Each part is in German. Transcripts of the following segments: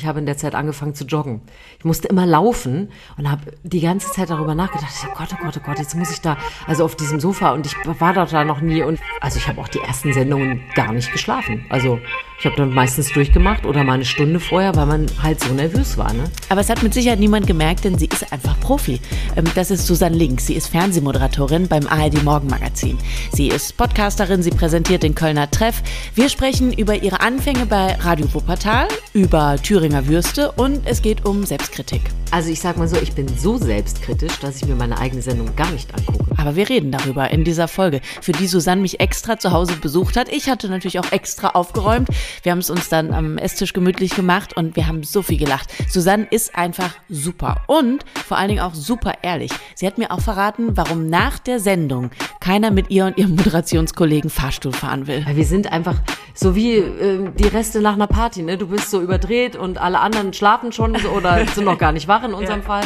Ich habe in der Zeit angefangen zu joggen. Ich musste immer laufen und habe die ganze Zeit darüber nachgedacht. Ich dachte, Gott, oh Gott, oh Gott, jetzt muss ich da, also auf diesem Sofa und ich war dort da noch nie und also ich habe auch die ersten Sendungen gar nicht geschlafen. Also ich habe dann meistens durchgemacht oder mal eine Stunde vorher, weil man halt so nervös war. Ne? Aber es hat mit Sicherheit niemand gemerkt, denn sie ist einfach Profi. Ähm, das ist Susanne Links. Sie ist Fernsehmoderatorin beim ARD Morgenmagazin. Sie ist Podcasterin, sie präsentiert den Kölner Treff. Wir sprechen über ihre Anfänge bei Radio Wuppertal, über Thüringer Würste und es geht um Selbstkritik. Also ich sag mal so, ich bin so selbstkritisch, dass ich mir meine eigene Sendung gar nicht angucke. Aber wir reden darüber in dieser Folge, für die Susanne mich extra zu Hause besucht hat. Ich hatte natürlich auch extra aufgeräumt. Wir haben es uns dann am Esstisch gemütlich gemacht und wir haben so viel gelacht. Susanne ist einfach super und vor allen Dingen auch super ehrlich. Sie hat mir auch verraten, warum nach der Sendung keiner mit ihr und ihrem Moderationskollegen Fahrstuhl fahren will. Wir sind einfach so wie äh, die Reste nach einer Party, ne? Du bist so überdreht und alle anderen schlafen schon oder sind noch gar nicht wach in unserem ja. Fall.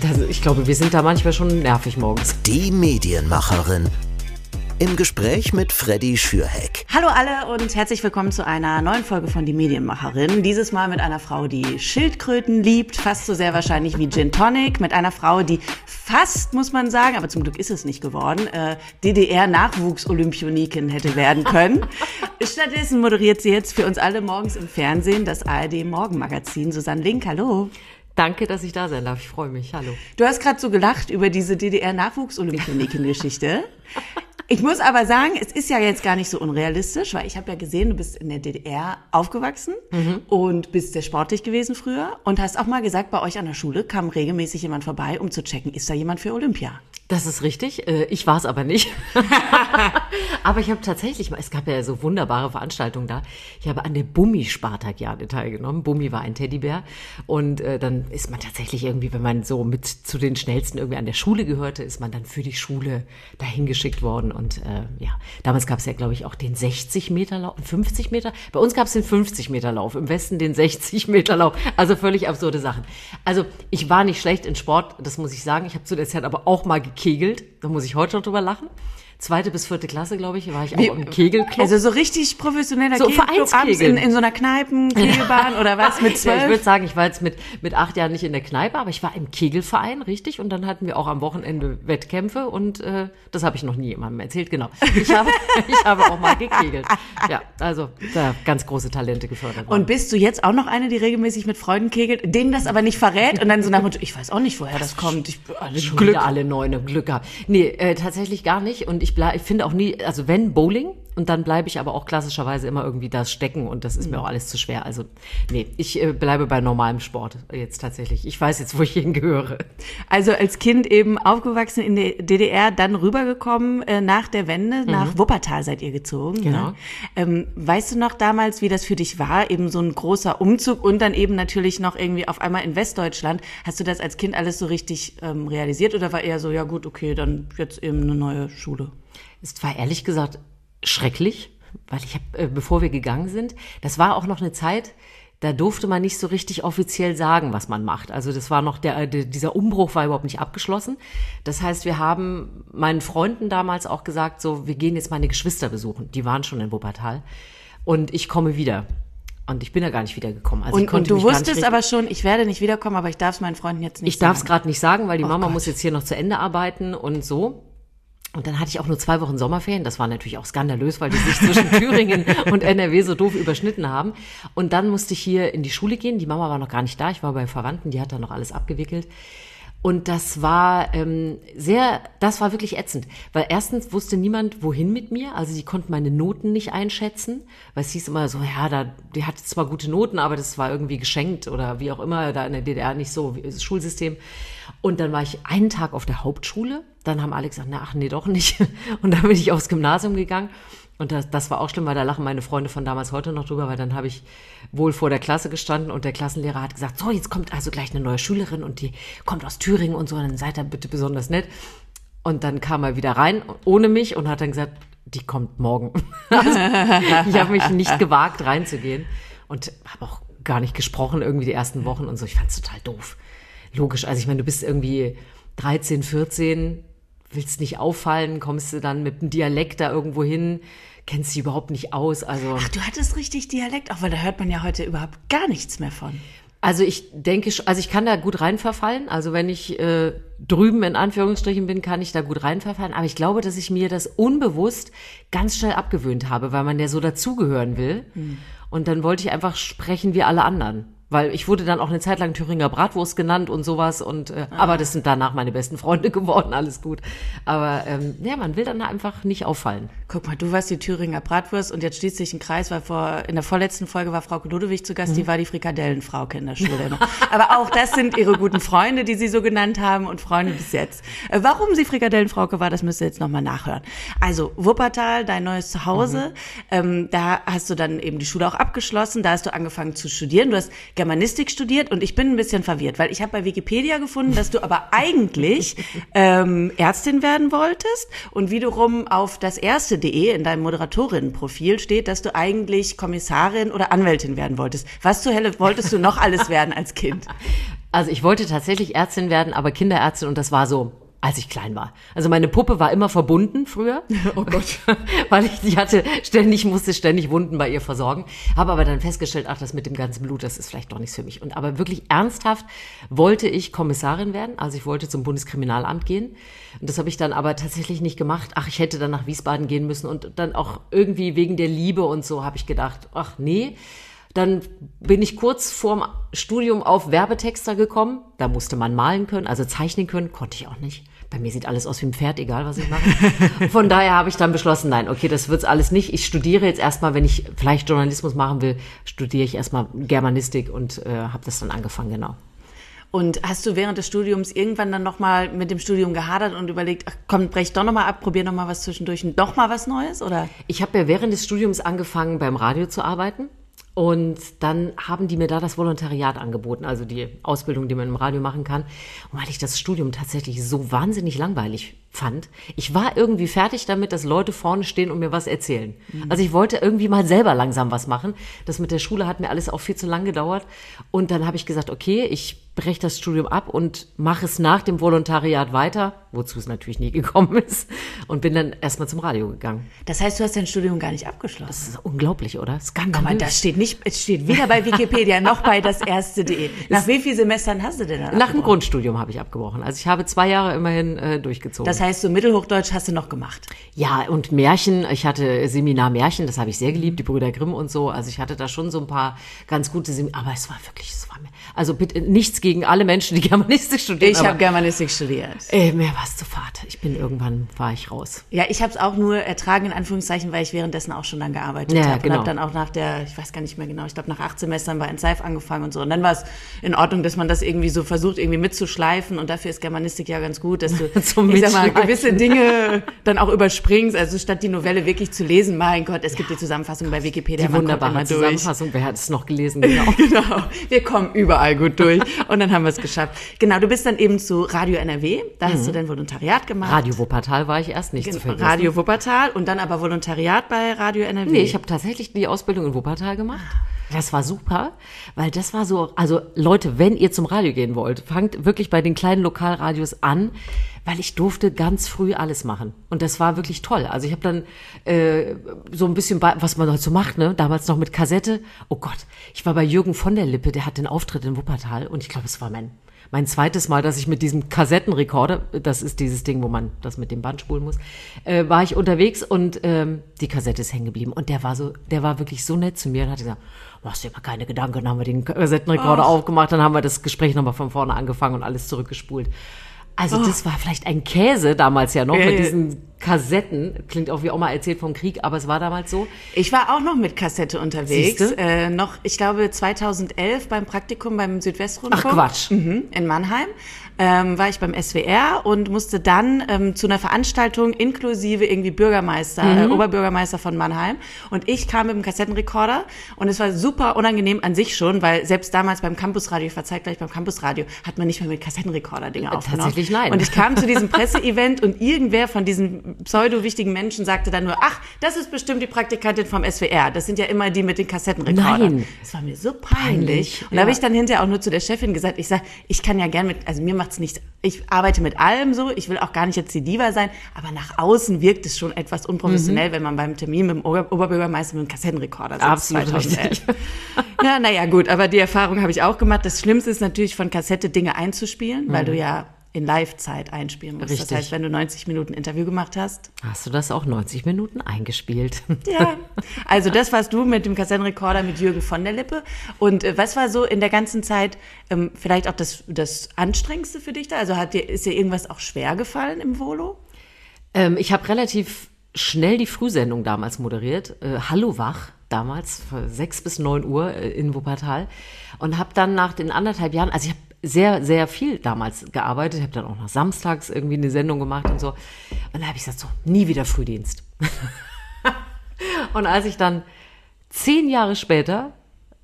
Das, ich glaube, wir sind da manchmal schon nervig morgens. Die Medienmacherin im Gespräch mit Freddy Schürheck. Hallo alle und herzlich willkommen zu einer neuen Folge von Die Medienmacherin. Dieses Mal mit einer Frau, die Schildkröten liebt, fast so sehr wahrscheinlich wie Gin Tonic. Mit einer Frau, die fast, muss man sagen, aber zum Glück ist es nicht geworden, äh, DDR-Nachwuchs-Olympioniken hätte werden können. Stattdessen moderiert sie jetzt für uns alle morgens im Fernsehen das ARD-Morgenmagazin. Susanne Link, hallo. Danke, dass ich da sein darf. Ich freue mich. Hallo. Du hast gerade so gelacht über diese DDR-Nachwuchs-Olympioniken-Geschichte. Ich muss aber sagen, es ist ja jetzt gar nicht so unrealistisch, weil ich habe ja gesehen, du bist in der DDR aufgewachsen mhm. und bist sehr sportlich gewesen früher und hast auch mal gesagt, bei euch an der Schule kam regelmäßig jemand vorbei, um zu checken, ist da jemand für Olympia? Das ist richtig. Äh, ich war es aber nicht. aber ich habe tatsächlich mal, es gab ja so wunderbare Veranstaltungen da. Ich habe an der Bummi-Spartakiade teilgenommen. Bummi war ein Teddybär. Und äh, dann ist man tatsächlich irgendwie, wenn man so mit zu den schnellsten irgendwie an der Schule gehörte, ist man dann für die Schule dahin geschickt worden. Und äh, ja, damals gab es ja, glaube ich, auch den 60 Meter Lauf, 50 Meter. Bei uns gab es den 50 Meter Lauf, im Westen den 60 Meter Lauf. Also völlig absurde Sachen. Also ich war nicht schlecht in Sport, das muss ich sagen. Ich habe zu der Zeit aber auch mal gekegelt. Da muss ich heute noch drüber lachen zweite bis vierte Klasse, glaube ich, war ich auch Wie, im Kegelclub. Also so richtig professioneller so Kegelclub in, in so einer Kneipenkegelbahn oder was mit zwölf? Ja, ich würde sagen, ich war jetzt mit, mit acht Jahren nicht in der Kneipe, aber ich war im Kegelverein, richtig. Und dann hatten wir auch am Wochenende Wettkämpfe und äh, das habe ich noch nie jemandem erzählt, genau. Ich habe, ich habe auch mal gekegelt. Ja, also da ganz große Talente gefördert. Und bist du jetzt auch noch eine, die regelmäßig mit Freunden kegelt, denen das aber nicht verrät und dann so nach Motto, ich weiß auch nicht, woher das, kommt. Ich, alle Glück. alle neune Glück gehabt. Nee, äh, tatsächlich gar nicht. Und ich, ich finde auch nie, also wenn Bowling, und dann bleibe ich aber auch klassischerweise immer irgendwie da stecken und das ist mir mhm. auch alles zu schwer. Also nee, ich äh, bleibe bei normalem Sport jetzt tatsächlich. Ich weiß jetzt, wo ich hingehöre. Also als Kind eben aufgewachsen in der DDR, dann rübergekommen äh, nach der Wende, mhm. nach Wuppertal seid ihr gezogen. Genau. Ne? Ähm, weißt du noch damals, wie das für dich war, eben so ein großer Umzug und dann eben natürlich noch irgendwie auf einmal in Westdeutschland. Hast du das als Kind alles so richtig ähm, realisiert oder war eher so, ja gut, okay, dann jetzt eben eine neue Schule? Es war ehrlich gesagt schrecklich, weil ich habe, äh, bevor wir gegangen sind, das war auch noch eine Zeit, da durfte man nicht so richtig offiziell sagen, was man macht. Also das war noch der, der, dieser Umbruch war überhaupt nicht abgeschlossen. Das heißt, wir haben meinen Freunden damals auch gesagt, so, wir gehen jetzt meine Geschwister besuchen. Die waren schon in Wuppertal. Und ich komme wieder. Und ich bin ja gar nicht wiedergekommen. Also und, und du wusstest aber schon, ich werde nicht wiederkommen, aber ich darf es meinen Freunden jetzt nicht ich sagen. Ich darf es gerade nicht sagen, weil die oh Mama Gott. muss jetzt hier noch zu Ende arbeiten und so. Und dann hatte ich auch nur zwei Wochen Sommerferien. Das war natürlich auch skandalös, weil die sich zwischen Thüringen und NRW so doof überschnitten haben. Und dann musste ich hier in die Schule gehen. Die Mama war noch gar nicht da. Ich war bei Verwandten, die hat da noch alles abgewickelt. Und das war ähm, sehr, das war wirklich ätzend, weil erstens wusste niemand, wohin mit mir. Also die konnten meine Noten nicht einschätzen, weil es hieß immer so, ja, da, die hatte zwar gute Noten, aber das war irgendwie geschenkt oder wie auch immer, da in der DDR nicht so, wie das Schulsystem. Und dann war ich einen Tag auf der Hauptschule. Dann haben alle gesagt, na, ach nee, doch nicht. Und dann bin ich aufs Gymnasium gegangen. Und das, das war auch schlimm, weil da lachen meine Freunde von damals heute noch drüber, weil dann habe ich wohl vor der Klasse gestanden und der Klassenlehrer hat gesagt, so, jetzt kommt also gleich eine neue Schülerin und die kommt aus Thüringen und so, dann seid ihr bitte besonders nett. Und dann kam er wieder rein ohne mich und hat dann gesagt, die kommt morgen. Also, ich habe mich nicht gewagt, reinzugehen und habe auch gar nicht gesprochen irgendwie die ersten Wochen und so. Ich fand es total doof. Logisch, also ich meine, du bist irgendwie 13, 14, willst nicht auffallen, kommst du dann mit einem Dialekt da irgendwo hin, kennst dich überhaupt nicht aus. Also Ach, du hattest richtig Dialekt, auch weil da hört man ja heute überhaupt gar nichts mehr von. Also ich denke, also ich kann da gut reinverfallen. Also wenn ich äh, drüben in Anführungsstrichen bin, kann ich da gut reinverfallen. Aber ich glaube, dass ich mir das unbewusst ganz schnell abgewöhnt habe, weil man ja so dazugehören will. Und dann wollte ich einfach sprechen wie alle anderen. Weil ich wurde dann auch eine Zeit lang Thüringer Bratwurst genannt und sowas. Und äh, aber das sind danach meine besten Freunde geworden, alles gut. Aber ähm, ja, man will dann einfach nicht auffallen. Guck mal, du warst die Thüringer Bratwurst und jetzt schließt sich ein Kreis, weil vor, in der vorletzten Folge war Frau Ludewig zu Gast, die war die Frikadellenfrauke in der Schule. Aber auch das sind ihre guten Freunde, die sie so genannt haben und Freunde bis jetzt. Äh, Warum sie Frikadellenfrauke war, das müsst ihr jetzt nochmal nachhören. Also, Wuppertal, dein neues Zuhause, ähm, da hast du dann eben die Schule auch abgeschlossen, da hast du angefangen zu studieren, du hast Germanistik studiert und ich bin ein bisschen verwirrt, weil ich habe bei Wikipedia gefunden, dass du aber eigentlich ähm, Ärztin werden wolltest und wiederum auf das erste.de in deinem Moderatorinnenprofil steht, dass du eigentlich Kommissarin oder Anwältin werden wolltest. Was zur Hölle wolltest du noch alles werden als Kind? Also ich wollte tatsächlich Ärztin werden, aber Kinderärztin und das war so, als ich klein war. Also meine Puppe war immer verbunden früher. Oh Gott. Weil ich die hatte ständig, musste ständig Wunden bei ihr versorgen. Habe aber dann festgestellt, ach, das mit dem ganzen Blut, das ist vielleicht doch nichts für mich. Und aber wirklich ernsthaft wollte ich Kommissarin werden. Also ich wollte zum Bundeskriminalamt gehen. Und das habe ich dann aber tatsächlich nicht gemacht. Ach, ich hätte dann nach Wiesbaden gehen müssen und dann auch irgendwie wegen der Liebe und so habe ich gedacht, ach nee. Dann bin ich kurz vorm Studium auf Werbetexter gekommen. Da musste man malen können, also zeichnen können, konnte ich auch nicht. Bei mir sieht alles aus wie ein Pferd, egal was ich mache. Von daher habe ich dann beschlossen, nein, okay, das wird's alles nicht. Ich studiere jetzt erstmal, wenn ich vielleicht Journalismus machen will, studiere ich erstmal Germanistik und äh, habe das dann angefangen, genau. Und hast du während des Studiums irgendwann dann nochmal mit dem Studium gehadert und überlegt, ach komm, brech doch nochmal ab, probier nochmal was zwischendurch und doch mal was Neues, oder? Ich habe ja während des Studiums angefangen, beim Radio zu arbeiten. Und dann haben die mir da das Volontariat angeboten, also die Ausbildung, die man im Radio machen kann. Und weil ich das Studium tatsächlich so wahnsinnig langweilig fand, ich war irgendwie fertig damit, dass Leute vorne stehen und mir was erzählen. Also ich wollte irgendwie mal selber langsam was machen. Das mit der Schule hat mir alles auch viel zu lang gedauert. Und dann habe ich gesagt, okay, ich breche das Studium ab und mache es nach dem Volontariat weiter, wozu es natürlich nie gekommen ist. Und bin dann erstmal zum Radio gegangen. Das heißt, du hast dein Studium gar nicht abgeschlossen. Das ist unglaublich, oder? Skandalös. Guck mal, das steht nicht, es steht weder bei Wikipedia noch bei das erste.de. Nach wie vielen Semestern hast du denn dann Nach dem? Grundstudium habe ich abgebrochen. Also ich habe zwei Jahre immerhin äh, durchgezogen. Das heißt, so Mittelhochdeutsch hast du noch gemacht. ja, und Märchen, ich hatte Seminar Märchen, das habe ich sehr geliebt, die Brüder Grimm und so. Also ich hatte da schon so ein paar ganz gute Seminare, aber es war wirklich, es war mir, also bitte nichts gegen alle Menschen, die Germanistik studieren. Ich habe Germanistik studiert. äh, mir war es zu fad. Ich bin irgendwann, war ich raus. Ja, ich habe es auch nur ertragen, in Anführungszeichen, weil ich währenddessen auch schon dann gearbeitet Ja, habe. Und genau. habe dann auch nach der, ich weiß gar nicht mehr genau, ich glaube nach acht Semestern bei Enseif angefangen und so. Und dann war es in Ordnung, dass man das irgendwie so versucht, irgendwie mitzuschleifen. Und dafür ist Germanistik ja ganz gut, dass du, Zum ich sag mal, gewisse Dinge dann auch überspringst. Also statt die Novelle wirklich zu lesen, mein Gott, es gibt die Zusammenfassung bei Wikipedia. Die wunderbare. Zusammenfassung, wer hat es noch gelesen? Genau. Genau, wir kommen überall gut durch und dann haben wir es geschafft. Genau, du bist dann eben zu Radio NRW, da hast du dein Volontariat gemacht. Radio Wuppertal war ich erst nicht zu vergessen. Radio Wuppertal und dann aber Volontariat bei Radio NRW. Nee, ich habe tatsächlich die Ausbildung in Wuppertal gemacht. Das war super, weil das war so, also Leute, wenn ihr zum Radio gehen wollt, fangt wirklich bei den kleinen Lokalradios an, weil ich durfte ganz früh alles machen. Und das war wirklich toll. Also ich habe dann äh, so ein bisschen, bei, was man heute so macht, ne? damals noch mit Kassette. Oh Gott, ich war bei Jürgen von der Lippe, der hat den Auftritt in Wuppertal und ich glaube, es war mein mein zweites Mal, dass ich mit diesem Kassettenrekorder, das ist dieses Ding, wo man das mit dem Band spulen muss, äh, war ich unterwegs und ähm, die Kassette ist hängen geblieben. Und der war so, der war wirklich so nett zu mir und hat gesagt, machst dir mal keine Gedanken. Dann haben wir den Kassettenrekorder aufgemacht, dann haben wir das Gespräch nochmal von vorne angefangen und alles zurückgespult. Also das war vielleicht ein Käse damals ja noch Ja, mit ja. diesen Kassetten. Klingt auch wie Oma erzählt vom Krieg, aber es war damals so. Ich war auch noch mit Kassette unterwegs. Äh, noch, ich glaube, 2011 beim Praktikum beim Südwestrundfunk. Ach, Quatsch. Mhm, in Mannheim. Ähm, war ich beim SWR und musste dann ähm, zu einer Veranstaltung inklusive irgendwie Bürgermeister, Mhm. äh, Oberbürgermeister von Mannheim. Und ich kam mit dem Kassettenrekorder und es war super unangenehm an sich schon, weil selbst damals beim Campusradio, ich war zeitgleich beim Campusradio, hat man nicht mehr mit Kassettenrekorder Dinge aufgenommen. tatsächlich nein. Und ich kam zu diesem Presseevent und irgendwer von diesen pseudo-wichtigen Menschen sagte dann nur, ach, das ist bestimmt die Praktikantin vom SWR. Das sind ja immer die mit den Kassettenrekordern. Nein. Das war mir so peinlich. Peinlich, Und da ja. habe ich dann hinterher auch nur zu der Chefin gesagt, ich sag, ich kann ja gern mit, also mir macht's nichts, ich arbeite mit allem so, ich will auch gar nicht jetzt die Diva sein, aber nach außen wirkt es schon etwas unprofessionell, wenn man beim Termin mit dem Ober Oberbürgermeister mit dem Kassettenrekorder sitzt. Absolut 2011. richtig. Ja, naja, gut, aber die Erfahrung habe ich auch gemacht. Das Schlimmste ist natürlich von Kassette Dinge einzuspielen, weil du ja in Live-Zeit einspielen musst. Das. Richtig. heißt, wenn du 90 Minuten Interview gemacht hast. Hast du das auch 90 Minuten eingespielt? Ja. Also das warst du mit dem Kassettenrekorder mit Jürgen von der Lippe. Und äh, was war so in der ganzen Zeit ähm, vielleicht auch das, das Anstrengendste für dich da? Also hat dir, ist dir irgendwas auch schwer gefallen im Volo? Ähm, ich habe relativ schnell die Frühsendung damals moderiert. Äh, Hallo Wach, damals, von 6 bis 9 Uhr äh, in Wuppertal. Und habe dann nach den anderthalb Jahren, also ich habe sehr, sehr viel damals gearbeitet. Habe dann auch noch samstags irgendwie eine Sendung gemacht und so. Und da habe ich gesagt, so, nie wieder Frühdienst. und als ich dann zehn Jahre später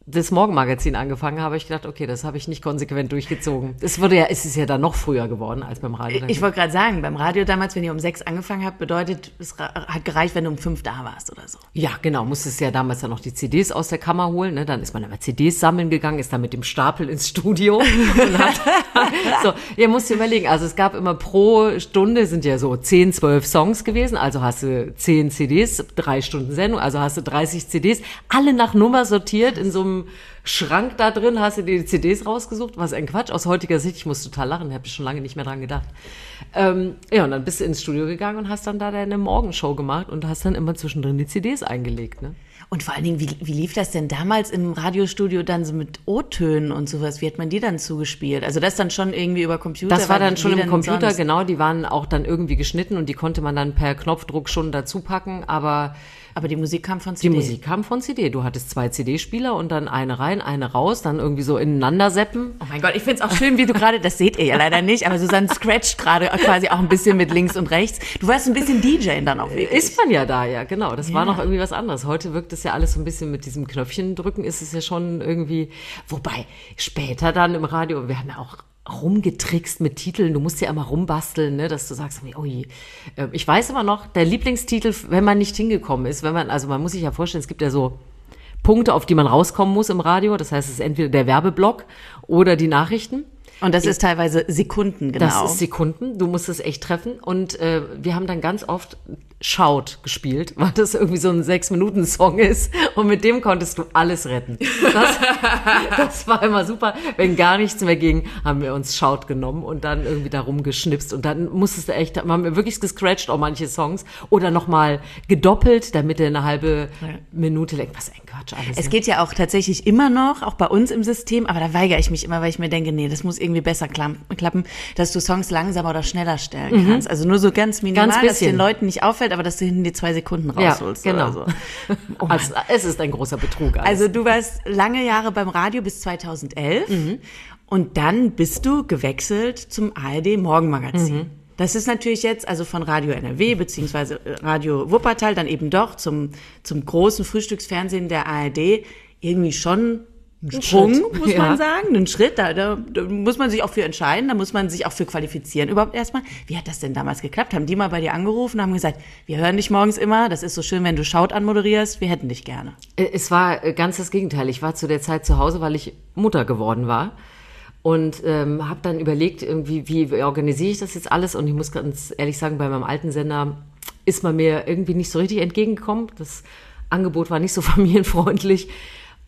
das Morgenmagazin angefangen habe, ich gedacht, okay, das habe ich nicht konsequent durchgezogen. Es wurde ja, es ist ja dann noch früher geworden als beim Radio. Ich wollte gerade sagen, beim Radio damals, wenn ihr um sechs angefangen habt, bedeutet, es hat gereicht, wenn du um fünf da warst oder so. Ja, genau. Musstest ja damals dann noch die CDs aus der Kammer holen. Ne? Dann ist man immer CDs sammeln gegangen, ist dann mit dem Stapel ins Studio und hat. so, ihr musst dir überlegen. Also es gab immer pro Stunde sind ja so 10, 12 Songs gewesen. Also hast du 10 CDs, drei Stunden Sendung. Also hast du 30 CDs, alle nach Nummer sortiert in so einem Schrank da drin. Hast du dir die CDs rausgesucht? Was ein Quatsch. Aus heutiger Sicht, ich muss total lachen. Habe ich schon lange nicht mehr dran gedacht. Ähm, ja, und dann bist du ins Studio gegangen und hast dann da deine Morgenshow gemacht und hast dann immer zwischendrin die CDs eingelegt. Ne? Und vor allen Dingen, wie, wie lief das denn damals im Radiostudio dann so mit O-Tönen und sowas? Wie hat man die dann zugespielt? Also das dann schon irgendwie über Computer? Das war dann schon im Computer, sonst? genau. Die waren auch dann irgendwie geschnitten und die konnte man dann per Knopfdruck schon dazu packen. Aber Aber die Musik kam von die CD. Musik kam von CD. Du hattest zwei CD-Spieler und dann eine rein, eine raus, dann irgendwie so ineinander seppen. Oh mein Gott, ich find's auch schön, wie du gerade, das seht ihr ja leider nicht, aber Susanne scratcht gerade quasi auch ein bisschen mit links und rechts. Du warst ein bisschen DJ dann auch wirklich. Ist man ja da, ja, genau. Das war noch irgendwie was anderes. Heute wirkt es ja alles so ein bisschen mit diesem Knöpfchen drücken, ist es ja schon irgendwie, wobei später dann im Radio, wir haben ja auch rumgetrickst mit Titeln. Du musst ja immer rumbasteln, ne, dass du sagst, oh je. Ähm, Ich weiß immer noch, der Lieblingstitel, wenn man nicht hingekommen ist, wenn man, also man muss sich ja vorstellen, es gibt ja so Punkte, auf die man rauskommen muss im Radio. Das heißt, es ist entweder der Werbeblock oder die Nachrichten. Und das ist teilweise Sekunden, genau. Das ist Sekunden. Du musst es echt treffen. Und äh, wir haben dann ganz oft Shout gespielt, weil das irgendwie so ein Sechs-Minuten-Song ist. Und mit dem konntest du alles retten. Das, das war immer super. Wenn gar nichts mehr ging, haben wir uns Shout genommen und dann irgendwie da rumgeschnipst. Und dann musstest du echt, haben wir wirklich gescratcht, auch manche Songs. Oder nochmal gedoppelt, damit er eine halbe Minute lenkt. Was ein Quatsch alles. Es ne? geht ja auch tatsächlich immer noch, auch bei uns im System, aber da weigere ich mich immer, weil ich mir denke, nee, das muss irgendwie besser klappen, dass du Songs langsamer oder schneller stellen kannst. Also nur so ganz minimal, Mhm. Ganz dass den. Leuten nicht auffällt, aber dass du hinten die zwei Sekunden rausholst. Ja, genau. Oder so. Oh also, es ist ein großer Betrug. Alles. Also du warst lange Jahre beim Radio bis 2011 Mhm. und dann bist du gewechselt zum ARD Morgenmagazin. Mhm. Das ist natürlich jetzt also von Radio NRW beziehungsweise äh, Radio Wuppertal dann eben doch zum, zum großen Frühstücksfernsehen der ARD irgendwie schon ein Sprung, Schritt. muss Ja. man sagen, ein Schritt, da, da, da muss man sich auch für entscheiden, da muss man sich auch für qualifizieren überhaupt erstmal. Wie hat das denn damals geklappt? Haben die mal bei dir angerufen und haben gesagt, wir hören dich morgens immer, das ist so schön, wenn du Schaut anmoderierst, wir hätten dich gerne. Äh, Es war äh, ganz das Gegenteil. Ich war zu der Zeit zu Hause, weil ich Mutter geworden war. Und ähm, habe dann überlegt, irgendwie, wie organisiere ich das jetzt alles? Und ich muss ganz ehrlich sagen, bei meinem alten Sender ist man mir irgendwie nicht so richtig entgegengekommen. Das Angebot war nicht so familienfreundlich.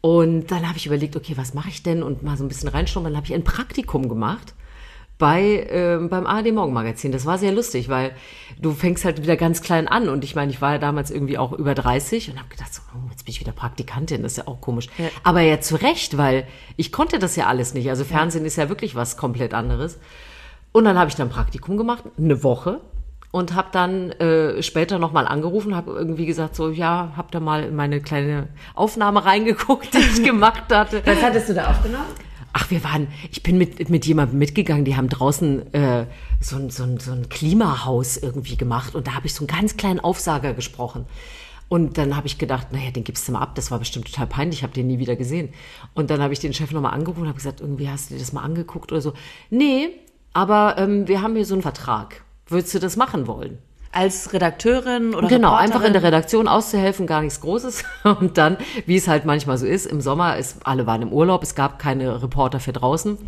Und dann habe ich überlegt, okay, was mache ich denn? Und mal so ein bisschen reinschnuppern. Dann habe ich ein Praktikum gemacht bei ähm, beim ARD Morgenmagazin. Das war sehr lustig, weil du fängst halt wieder ganz klein an und ich meine, ich war ja damals irgendwie auch über 30 und habe gedacht, so, oh, jetzt bin ich wieder Praktikantin, das ist ja auch komisch. Aber ja zu Recht, weil ich konnte das ja alles nicht. Also Fernsehen ist ja wirklich was komplett anderes. Und dann habe ich dann Praktikum gemacht, eine Woche und habe dann äh, später nochmal angerufen, habe irgendwie gesagt, so ja, hab da mal in meine kleine Aufnahme reingeguckt, die ich gemacht hatte. Was hattest du da aufgenommen? Ach, wir waren, ich bin mit, mit jemandem mitgegangen, die haben draußen äh, so, ein, so, ein, so ein Klimahaus irgendwie gemacht und da habe ich so einen ganz kleinen Aufsager gesprochen. Und dann habe ich gedacht, naja, den gibst du mal ab, das war bestimmt total peinlich, ich habe den nie wieder gesehen. Und dann habe ich den Chef nochmal angerufen und habe gesagt, irgendwie hast du dir das mal angeguckt oder so. Nee, aber ähm, wir haben hier so einen Vertrag. Würdest du das machen wollen? als Redakteurin oder Genau, Reporterin? einfach in der Redaktion auszuhelfen, gar nichts Großes. Und dann, wie es halt manchmal so ist, im Sommer, ist, alle waren im Urlaub, es gab keine Reporter für draußen.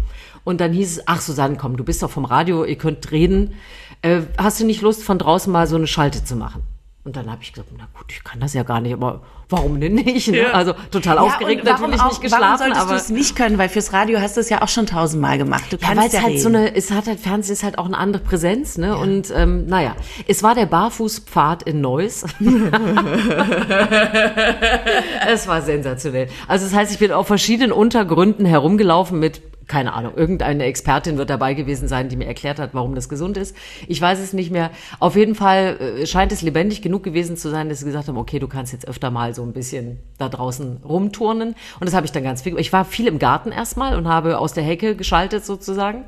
Und dann hieß es, ach Susanne, komm, du bist doch vom Radio, ihr könnt reden. Äh, hast du nicht Lust, von draußen mal so eine Schalte zu machen? Und dann habe ich gesagt, na gut, ich kann das ja gar nicht, aber warum denn nicht? Ne? Ja. Also total Ja, aufgeregt, und warum natürlich auch, nicht geschlafen, Warum solltest du es nicht können? Weil fürs Radio hast du es ja auch schon tausendmal gemacht. Du Ja, kannst weil es ja halt reden. so eine, es hat halt, Fernsehen ist halt auch eine andere Präsenz, ne? Und ähm, naja, es war der Barfußpfad in Neuss. es war sensationell. Also das heißt, ich bin auf verschiedenen Untergründen herumgelaufen mit keine Ahnung, irgendeine Expertin wird dabei gewesen sein, die mir erklärt hat, warum das gesund ist. Ich weiß es nicht mehr. Auf jeden Fall äh, scheint es lebendig genug gewesen zu sein, dass sie gesagt haben, okay, du kannst jetzt öfter mal so ein bisschen da draußen rumturnen. Und das habe ich dann ganz viel. Ich war viel im Garten erstmal und habe aus der Hecke geschaltet sozusagen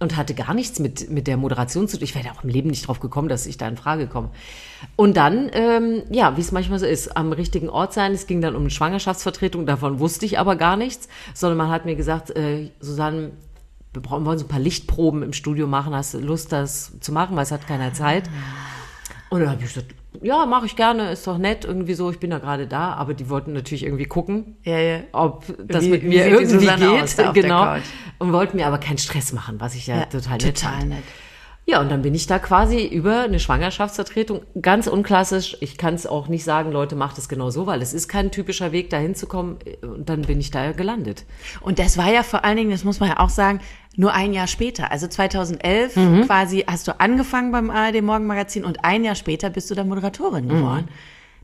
und hatte gar nichts mit, mit der Moderation zu tun. Ich wäre auch im Leben nicht drauf gekommen, dass ich da in Frage komme. Und dann, ähm, ja, wie es manchmal so ist, am richtigen Ort sein. Es ging dann um eine Schwangerschaftsvertretung, davon wusste ich aber gar nichts, sondern man hat mir gesagt, äh, Susanne, wir brauchen, wollen so ein paar Lichtproben im Studio machen. Hast du Lust, das zu machen, weil es hat keiner Zeit. Und dann habe ich gesagt, ja, mache ich gerne, ist doch nett, irgendwie so, ich bin ja gerade da, aber die wollten natürlich irgendwie gucken, Ja, ja. ob das Wie- mit mir irgendwie aus geht, da genau. Und wollten mir aber keinen Stress machen, was ich ja, Ja, total nett total fand. nett. Ja, und dann bin ich da quasi über eine Schwangerschaftsvertretung, ganz unklassisch. Ich kann es auch nicht sagen, Leute, macht es genau so, weil es ist kein typischer Weg, da hinzukommen. Und dann bin ich da gelandet. Und das war ja vor allen Dingen, das muss man ja auch sagen, nur ein Jahr später. Also 2011 Mhm. quasi hast du angefangen beim ARD Morgenmagazin und ein Jahr später bist du dann Moderatorin Mhm. geworden.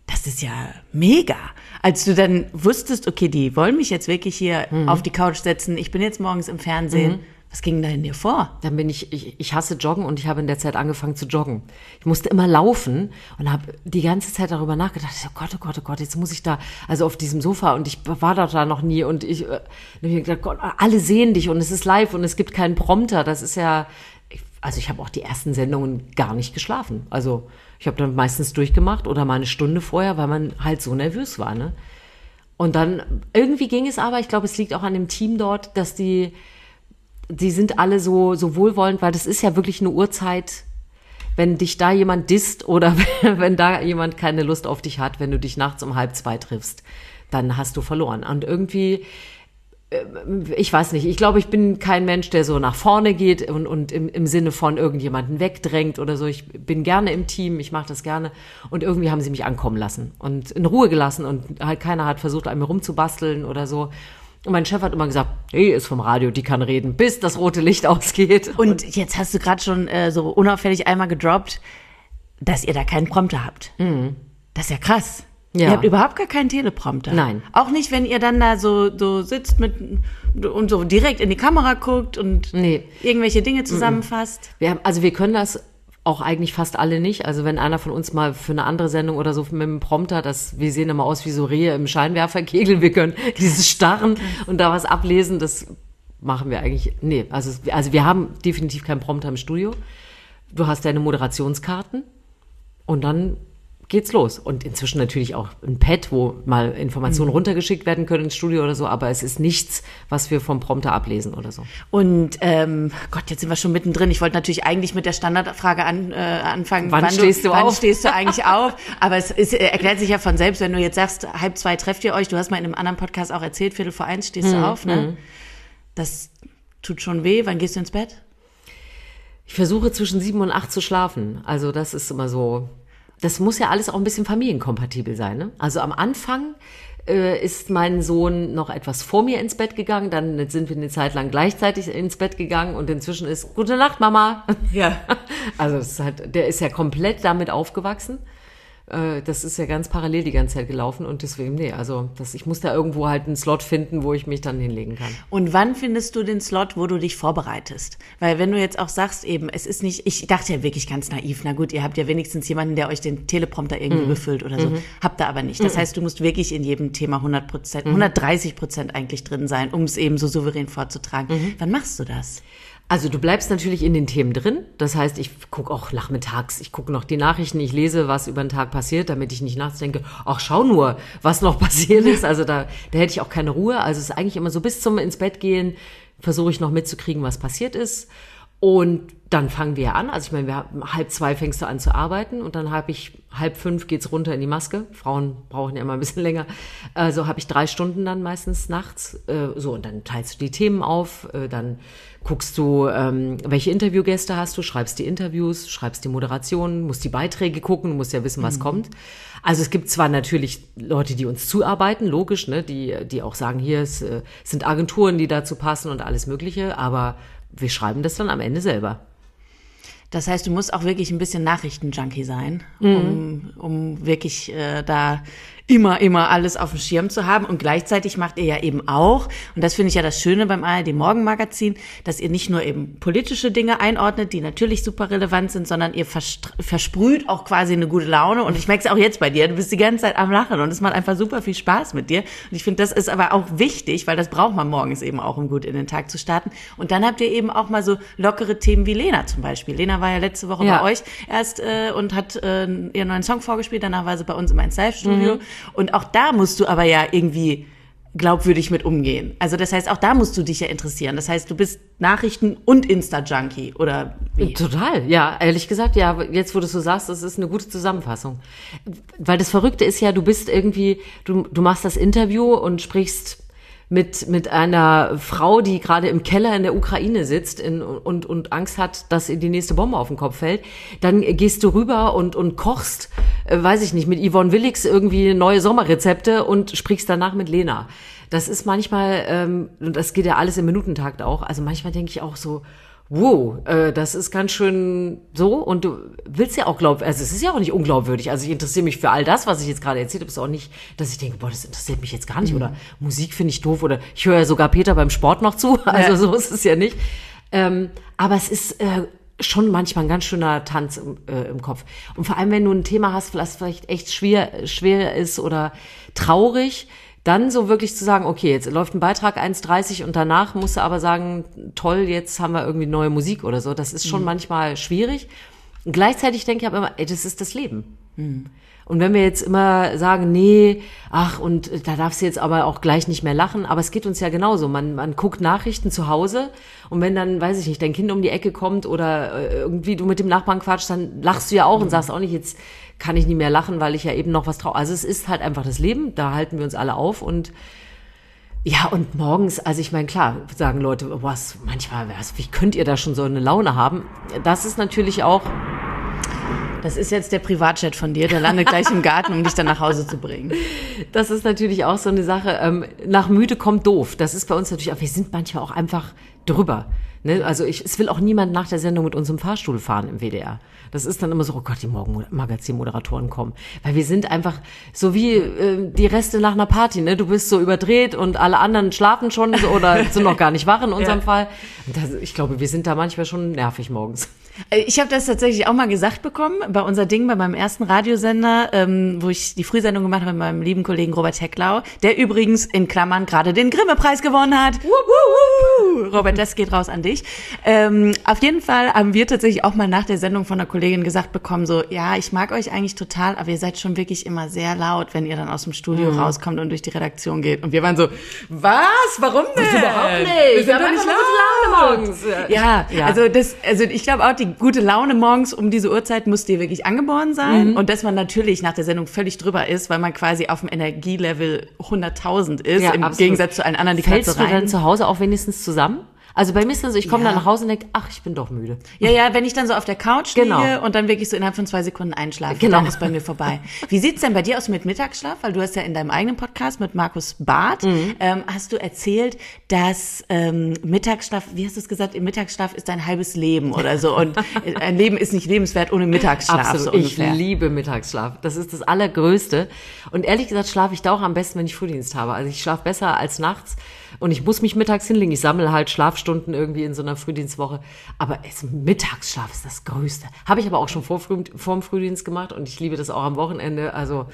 Das ist ja mega. Als du dann wusstest, okay, die wollen mich jetzt wirklich hier Mhm. auf die Couch setzen, ich bin jetzt morgens im Fernsehen. Was ging da in dir vor? Dann bin ich, ich, ich hasse Joggen und ich habe in der Zeit angefangen zu joggen. Ich musste immer laufen und habe die ganze Zeit darüber nachgedacht, oh Gott, oh Gott, oh Gott, jetzt muss ich da, also auf diesem Sofa und ich war doch da noch nie und ich, äh, ich gedacht, Gott, alle sehen dich und es ist live und es gibt keinen Prompter. Das ist ja, ich, also ich habe auch die ersten Sendungen gar nicht geschlafen. Also ich habe dann meistens durchgemacht oder mal eine Stunde vorher, weil man halt so nervös war, ne? Und dann, irgendwie ging es aber, ich glaube, es liegt auch an dem Team dort, dass die, die sind alle so, so wohlwollend, weil das ist ja wirklich eine Uhrzeit, wenn dich da jemand disst oder wenn da jemand keine Lust auf dich hat, wenn du dich nachts um halb zwei triffst, dann hast du verloren. Und irgendwie, äh, ich weiß nicht, ich glaube, ich bin kein Mensch, der so nach vorne geht und, und im, im Sinne von irgendjemanden wegdrängt oder so. Ich bin gerne im Team, ich mache das gerne. Und irgendwie haben sie mich ankommen lassen und in Ruhe gelassen und halt keiner hat versucht, an mir rumzubasteln oder so. Und mein Chef hat immer gesagt, hey, ist vom Radio, die kann reden, bis das rote Licht ausgeht. Und jetzt hast du gerade schon äh, so unauffällig einmal gedroppt, dass ihr da keinen Prompter habt. Das ist ja krass. Mhm. Ja. Ihr habt überhaupt gar keinen Teleprompter. Nein. Auch nicht, wenn ihr dann da so, so sitzt mit und so direkt in die Kamera guckt und Nee. irgendwelche Dinge zusammenfasst. Wir haben, also wir können das auch eigentlich fast alle nicht. Also wenn einer von uns mal für eine andere Sendung oder so mit einem Prompter, das, wir sehen immer aus wie so Rehe im Scheinwerferkegel, wir können dieses Starren und da was ablesen, das machen wir eigentlich, nee, also, also wir haben definitiv keinen Prompter im Studio. Du hast deine Moderationskarten und dann geht's los. Und inzwischen natürlich auch ein Pad, wo mal Informationen runtergeschickt werden können ins Studio oder so, aber es ist nichts, was wir vom Prompter ablesen oder so. Und ähm, Gott, jetzt sind wir schon mittendrin. Ich wollte natürlich eigentlich mit der Standardfrage an, äh, anfangen. Wann stehst du wann auf? stehst du eigentlich auf? Aber es ist, äh, erklärt sich ja von selbst, wenn du jetzt sagst, halb zwei trefft ihr euch. Du hast mal in einem anderen Podcast auch erzählt, Viertel vor eins stehst Mhm, du auf. Ne? Das tut schon weh. Wann gehst du ins Bett? Ich versuche zwischen sieben und acht zu schlafen. Also das ist immer so. Das muss ja alles auch ein bisschen familienkompatibel sein. Ne? Also am Anfang äh, ist mein Sohn noch etwas vor mir ins Bett gegangen. Dann sind wir eine Zeit lang gleichzeitig ins Bett gegangen und inzwischen ist Gute Nacht, Mama. Ja. Also es ist halt, der ist ja komplett damit aufgewachsen. Äh, Das ist ja ganz parallel die ganze Zeit gelaufen und deswegen, nee, also das, ich muss da irgendwo halt einen Slot finden, wo ich mich dann hinlegen kann. Und wann findest du den Slot, wo du dich vorbereitest? Weil wenn du jetzt auch sagst, eben, es ist nicht, ich dachte ja wirklich ganz naiv, na gut, ihr habt ja wenigstens jemanden, der euch den Teleprompter irgendwie befüllt oder so. Habt ihr aber nicht. Das heißt, du musst wirklich in jedem Thema 100 Prozent, 130 Prozent eigentlich drin sein, um es eben so souverän vorzutragen. Wann machst du das? Also du bleibst natürlich in den Themen drin. Das heißt, ich gucke auch nachmittags, ich gucke noch die Nachrichten, ich lese, was über den Tag passiert, damit ich nicht nachts denke, ach schau nur, was noch passiert ist. Also da, da hätte ich auch keine Ruhe. Also es ist eigentlich immer so bis zum ins Bett gehen, versuche ich noch mitzukriegen, was passiert ist. Und dann fangen wir an. Also ich meine, wir haben, halb zwei fängst du an zu arbeiten und dann habe ich halb fünf geht's runter in die Maske. Frauen brauchen ja immer ein bisschen länger. Also habe ich drei Stunden dann meistens nachts. Äh, so und dann teilst du die Themen auf, äh, dann guckst du, ähm, welche Interviewgäste hast du, schreibst die Interviews, schreibst die Moderationen, musst die Beiträge gucken, musst ja wissen, was mhm. kommt. Also es gibt zwar natürlich Leute, die uns zuarbeiten, logisch, ne, die, die auch sagen, hier es, äh, sind Agenturen, die dazu passen und alles Mögliche, aber wir schreiben das dann am Ende selber. Das heißt, du musst auch wirklich ein bisschen Nachrichtenjunkie sein, mhm. um, um wirklich äh, da immer, immer alles auf dem Schirm zu haben. Und gleichzeitig macht ihr ja eben auch, und das finde ich ja das Schöne beim ARD Morgenmagazin, dass ihr nicht nur eben politische Dinge einordnet, die natürlich super relevant sind, sondern ihr versprüht auch quasi eine gute Laune. Und ich merke es auch jetzt bei dir, du bist die ganze Zeit am Lachen und es macht einfach super viel Spaß mit dir. Und ich finde, das ist aber auch wichtig, weil das braucht man morgens eben auch, um gut in den Tag zu starten. Und dann habt ihr eben auch mal so lockere Themen wie Lena zum Beispiel. Lena war ja letzte Woche ja. bei euch erst äh, und hat äh, ihren neuen Song vorgespielt, danach war sie bei uns im 1 Live-Studio. Mhm. Und auch da musst du aber ja irgendwie glaubwürdig mit umgehen. Also das heißt, auch da musst du dich ja interessieren. Das heißt, du bist Nachrichten- und Insta-Junkie oder wie? Total, ja, ehrlich gesagt, ja, jetzt wo du so sagst, das ist eine gute Zusammenfassung. Weil das Verrückte ist ja, du bist irgendwie, du, du machst das Interview und sprichst mit, mit einer Frau, die gerade im Keller in der Ukraine sitzt in, und, und Angst hat, dass ihr die nächste Bombe auf den Kopf fällt, dann gehst du rüber und, und kochst, äh, weiß ich nicht, mit Yvonne Willix irgendwie neue Sommerrezepte und sprichst danach mit Lena. Das ist manchmal, ähm, das geht ja alles im Minutentakt auch, also manchmal denke ich auch so, wow, äh, das ist ganz schön so und du willst ja auch glauben, also es ist ja auch nicht unglaubwürdig. Also ich interessiere mich für all das, was ich jetzt gerade erzählt habe, ist auch nicht, dass ich denke, boah, das interessiert mich jetzt gar nicht mhm. oder Musik finde ich doof oder ich höre ja sogar Peter beim Sport noch zu, also ja. so ist es ja nicht. Ähm, aber es ist äh, schon manchmal ein ganz schöner Tanz im, äh, im Kopf. Und vor allem, wenn du ein Thema hast, was vielleicht echt schwer, schwer ist oder traurig, dann so wirklich zu sagen, okay, jetzt läuft ein Beitrag 1,30 und danach musst du aber sagen, toll, jetzt haben wir irgendwie neue Musik oder so. Das ist schon mhm. manchmal schwierig. Und gleichzeitig denke ich aber immer, ey, das ist das Leben. Mhm. Und wenn wir jetzt immer sagen, nee, ach, und da darfst du jetzt aber auch gleich nicht mehr lachen, aber es geht uns ja genauso. Man, man guckt Nachrichten zu Hause und wenn dann, weiß ich nicht, dein Kind um die Ecke kommt oder äh, irgendwie du mit dem Nachbarn quatschst, dann lachst du ja auch mhm. und sagst auch nicht, jetzt kann ich nicht mehr lachen, weil ich ja eben noch was traue. Also es ist halt einfach das Leben, da halten wir uns alle auf und ja, und morgens, also ich meine, klar, sagen Leute, was, manchmal, was, wie könnt ihr da schon so eine Laune haben? Das ist natürlich auch. Das ist jetzt der Privatjet von dir, der landet gleich im Garten, um dich dann nach Hause zu bringen. Das ist natürlich auch so eine Sache. Ähm, nach müde kommt doof. Das ist bei uns natürlich auch, wir sind manchmal auch einfach drüber. Ne? Also ich, es will auch niemand nach der Sendung mit unserem Fahrstuhl fahren im WDR. Das ist dann immer so, oh Gott, die Morgenmagazin-Moderatoren kommen. Weil wir sind einfach so wie äh, die Reste nach einer Party, ne? Du bist so überdreht und alle anderen schlafen schon so, oder sind noch gar nicht wach in unserem ja. Fall. Das, ich glaube, wir sind da manchmal schon nervig morgens. Äh, ich habe das tatsächlich auch mal gesagt bekommen bei unser Ding, bei meinem ersten Radiosender, ähm, wo ich die Frühsendung gemacht habe mit meinem lieben Kollegen Robert Hecklau, der übrigens in Klammern gerade den Grimme-Preis gewonnen hat. Robert, das geht raus an dich. Ähm, auf jeden Fall haben wir tatsächlich auch mal nach der Sendung von einer Kollegin gesagt bekommen, so, ja, ich mag euch eigentlich total, aber ihr seid schon wirklich immer sehr laut, wenn ihr dann aus dem Studio mhm. rauskommt und durch die Redaktion geht. Und wir waren so, was? Warum denn? Das überhaupt nicht. Wir, wir haben einfach laut. Laune morgens. Ja, ja, also das, also ich glaube auch, die gute Laune morgens um diese Uhrzeit muss dir wirklich angeboren sein. Mhm. Und dass man natürlich nach der Sendung völlig drüber ist, weil man quasi auf dem Energielevel 100.000 ist, ja, im absolut. Gegensatz zu allen anderen, die Fällst du dann zu Hause auch wenigstens zusammen? Also bei mir ist dann so, ich komme ja. dann nach Hause und denke, ach, ich bin doch müde. Ja, ja, wenn ich dann so auf der Couch genau. liege und dann wirklich so innerhalb von zwei Sekunden einschlafe, genau. dann ist bei mir vorbei. Wie sieht's denn bei dir aus mit Mittagsschlaf? Weil du hast ja in deinem eigenen Podcast mit Markus Barth, mhm. ähm, hast du erzählt, dass ähm, Mittagsschlaf, wie hast du es gesagt, im Mittagsschlaf ist ein halbes Leben oder so. Und ein Leben ist nicht lebenswert ohne Mittagsschlaf. Absolut. So ich liebe Mittagsschlaf. Das ist das Allergrößte. Und ehrlich gesagt schlafe ich da auch am besten, wenn ich Frühdienst habe. Also ich schlafe besser als nachts. Und ich muss mich mittags hinlegen. Ich sammle halt Schlafstunden irgendwie in so einer Frühdienstwoche. Aber es, Mittagsschlaf ist das Größte. Habe ich aber auch schon vor, vor dem Frühdienst gemacht und ich liebe das auch am Wochenende. Also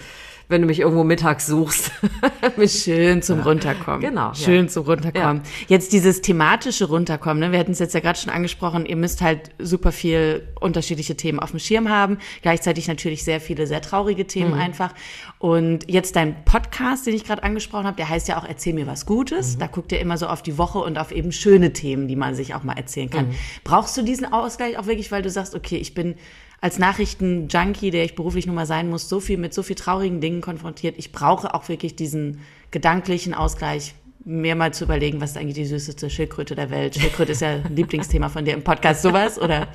wenn du mich irgendwo mittags suchst. Schön zum Runterkommen. Genau. Schön ja. zum Runterkommen. Ja. Jetzt dieses thematische Runterkommen, ne? wir hatten es jetzt ja gerade schon angesprochen, ihr müsst halt super viel unterschiedliche Themen auf dem Schirm haben, gleichzeitig natürlich sehr viele sehr traurige Themen mhm. einfach. Und jetzt dein Podcast, den ich gerade angesprochen habe, der heißt ja auch Erzähl mir was Gutes. Mhm. Da guckt ihr immer so auf die Woche und auf eben schöne Themen, die man sich auch mal erzählen kann. Brauchst du diesen Ausgleich auch wirklich, weil du sagst, okay, ich bin als Nachrichten-Junkie, der ich beruflich nun mal sein muss, so viel mit so viel traurigen Dingen konfrontiert. Ich brauche auch wirklich diesen gedanklichen Ausgleich, mir mal zu überlegen, was ist eigentlich die süßeste Schildkröte der Welt. Schildkröte ist ja ein Lieblingsthema von dir im Podcast, sowas, oder?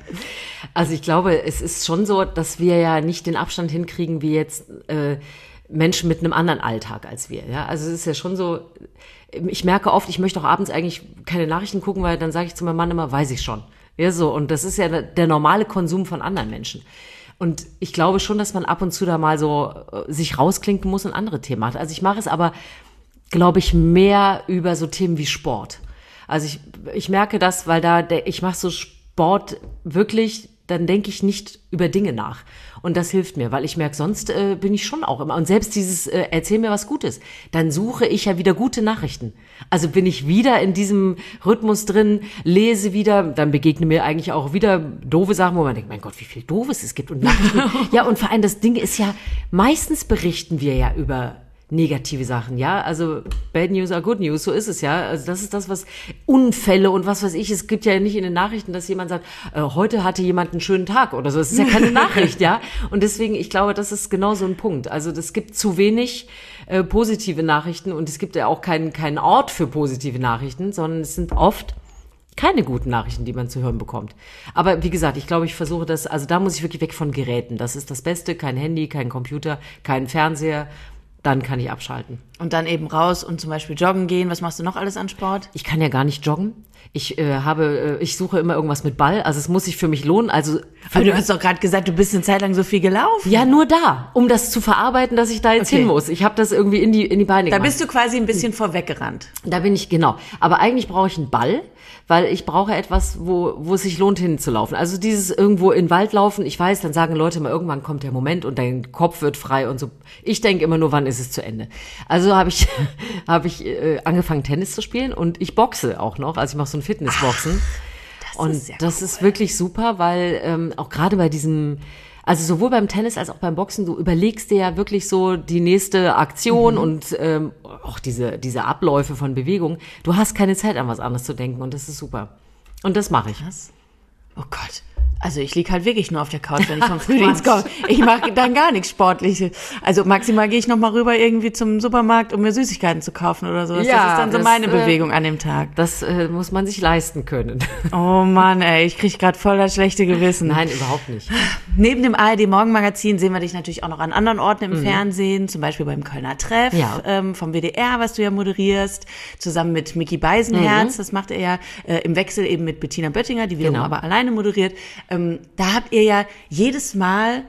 Also ich glaube, es ist schon so, dass wir ja nicht den Abstand hinkriegen wie jetzt äh, Menschen mit einem anderen Alltag als wir. Ja, also es ist ja schon so. Ich merke oft, ich möchte auch abends eigentlich keine Nachrichten gucken, weil dann sage ich zu meinem Mann immer, weiß ich schon. Ja, so und das ist ja der, normale Konsum von anderen Menschen. Und ich glaube schon, dass man ab und zu da mal so äh, sich rausklinken muss und andere Themen macht. Also ich mache es aber, glaube ich, mehr über so Themen wie Sport. Also ich, ich merke das, weil da der, ich mache so Sport wirklich, dann denke ich nicht über Dinge nach. Und das hilft mir, weil ich merke, sonst äh, bin ich schon auch immer. Und selbst dieses äh, Erzähl mir was Gutes, dann suche ich ja wieder gute Nachrichten. Also bin ich wieder in diesem Rhythmus drin, lese wieder, dann begegnen mir eigentlich auch wieder doofe Sachen, wo man denkt, mein Gott, wie viel Doofes es gibt und Nachrichten. ja, und vor allem das Ding ist ja, meistens berichten wir ja über negative Sachen, ja. Also Bad News are Good News, so ist es ja. Also das ist das, was Unfälle und was weiß ich. Es gibt ja nicht in den Nachrichten, dass jemand sagt, äh, heute hatte jemand einen schönen Tag oder so. Es ist ja keine Nachricht, ja. Und deswegen, ich glaube, das ist genau so ein Punkt. Also es gibt zu wenig äh, positive Nachrichten und es gibt ja auch keinen keinen Ort für positive Nachrichten, sondern es sind oft keine guten Nachrichten, die man zu hören bekommt. Aber wie gesagt, ich glaube, ich versuche das, also da muss ich wirklich weg von Geräten. Das ist das Beste. Kein Handy, kein Computer, kein Fernseher dann kann ich abschalten. Und dann eben raus und zum Beispiel joggen gehen. Was machst du noch alles an Sport? Ich kann ja gar nicht joggen. Ich äh, habe, äh, ich suche immer irgendwas mit Ball. Also es muss sich für mich lohnen. Also Aber du hast doch gerade gesagt, du bist eine Zeit lang so viel gelaufen. ja, nur da, um das zu verarbeiten, dass ich da jetzt Okay. hin muss. Ich habe das irgendwie in die in die Beine Da gemacht. bist du quasi ein bisschen vorweggerannt. Da bin ich, genau. Aber eigentlich brauche ich einen Ball, weil ich brauche etwas, wo, wo es sich lohnt, hinzulaufen. Also dieses irgendwo in den Wald laufen, ich weiß, dann sagen Leute mal, irgendwann kommt der Moment und dein Kopf wird frei und so. Ich denke immer nur, wann ist es zu Ende. Also habe ich, habe ich äh, angefangen, Tennis zu spielen und ich boxe auch noch. Also ich mache so ein Fitnessboxen. und ist das ist wirklich super, weil ähm, auch gerade bei diesem, also sowohl beim Tennis als auch beim Boxen, du überlegst dir ja wirklich so die nächste Aktion und ähm, auch diese, diese Abläufe von Bewegung. Du hast keine Zeit, an was anderes zu denken und das ist super. Und das mache ich. Was? Oh Gott. Also ich lieg halt wirklich nur auf der Couch, wenn ich vom Frühdienst komme. Ich mache dann gar nichts Sportliches. Also maximal gehe ich noch mal rüber irgendwie zum Supermarkt, um mir Süßigkeiten zu kaufen oder sowas. Ja, das ist dann so das, meine äh, Bewegung an dem Tag. Das äh, muss man sich leisten können. Oh Mann, ey, ich krieg gerade voll das schlechte Gewissen. Nein, überhaupt nicht. Neben dem ARD Morgenmagazin sehen wir dich natürlich auch noch an anderen Orten im Fernsehen, zum Beispiel beim Kölner Treff, Ja. ähm, vom WDR, was du ja moderierst, zusammen mit Mickey Beisenherz, das macht er ja äh, im Wechsel eben mit Bettina Böttinger, die wiederum Genau. aber alleine moderiert. Ähm, da habt ihr ja jedes Mal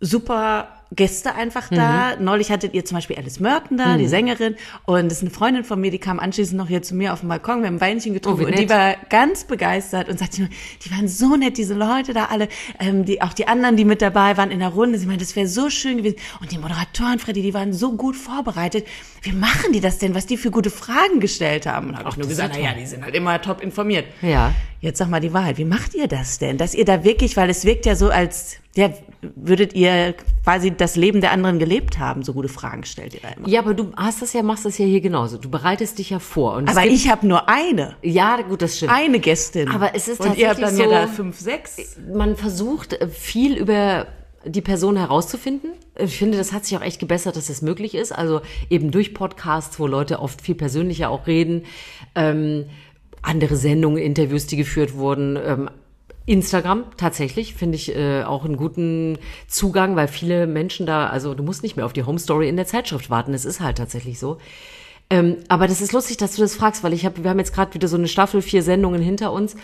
super Gäste einfach da. Neulich hattet ihr zum Beispiel Alice Merton da, die Sängerin, und das ist eine Freundin von mir, die kam anschließend noch hier zu mir auf dem Balkon, wir haben ein Weinchen getrunken Oh, und die war ganz begeistert und sagte die waren so nett, diese Leute da alle, ähm, die, auch die anderen, die mit dabei waren in der Runde. Sie meinte, das wäre so schön gewesen. Und die Moderatoren, Freddy, die waren so gut vorbereitet. Wie machen die das denn, was die für gute Fragen gestellt haben? Und habe ich nur gesagt, naja, die sind halt immer top informiert. Ja. Jetzt sag mal die Wahrheit. Wie macht ihr das denn? Dass ihr da wirklich, weil es wirkt ja so, als ja, würdet ihr quasi das Leben der anderen gelebt haben. So gute Fragen stellt ihr da immer. Ja, aber du hast das ja, machst das ja hier genauso. Du bereitest dich ja vor. Aber gibt, ich habe nur eine. ja, gut, das stimmt. Eine Gästin. Aber es ist Und ihr habt dann tatsächlich ja so- da fünf, sechs. man versucht äh, viel über die Person herauszufinden. Ich finde, das hat sich auch echt gebessert, dass das möglich ist. Also eben durch Podcasts, wo Leute oft viel persönlicher auch reden, ähm, andere Sendungen, Interviews, die geführt wurden. Ähm, Instagram tatsächlich finde ich äh, auch einen guten Zugang, weil viele Menschen da, also du musst nicht mehr auf die Home Story in der Zeitschrift warten. Es ist halt tatsächlich so. Ähm, aber das ist lustig, dass du das fragst, weil ich habe, wir haben jetzt gerade wieder so eine Staffel, vier Sendungen hinter uns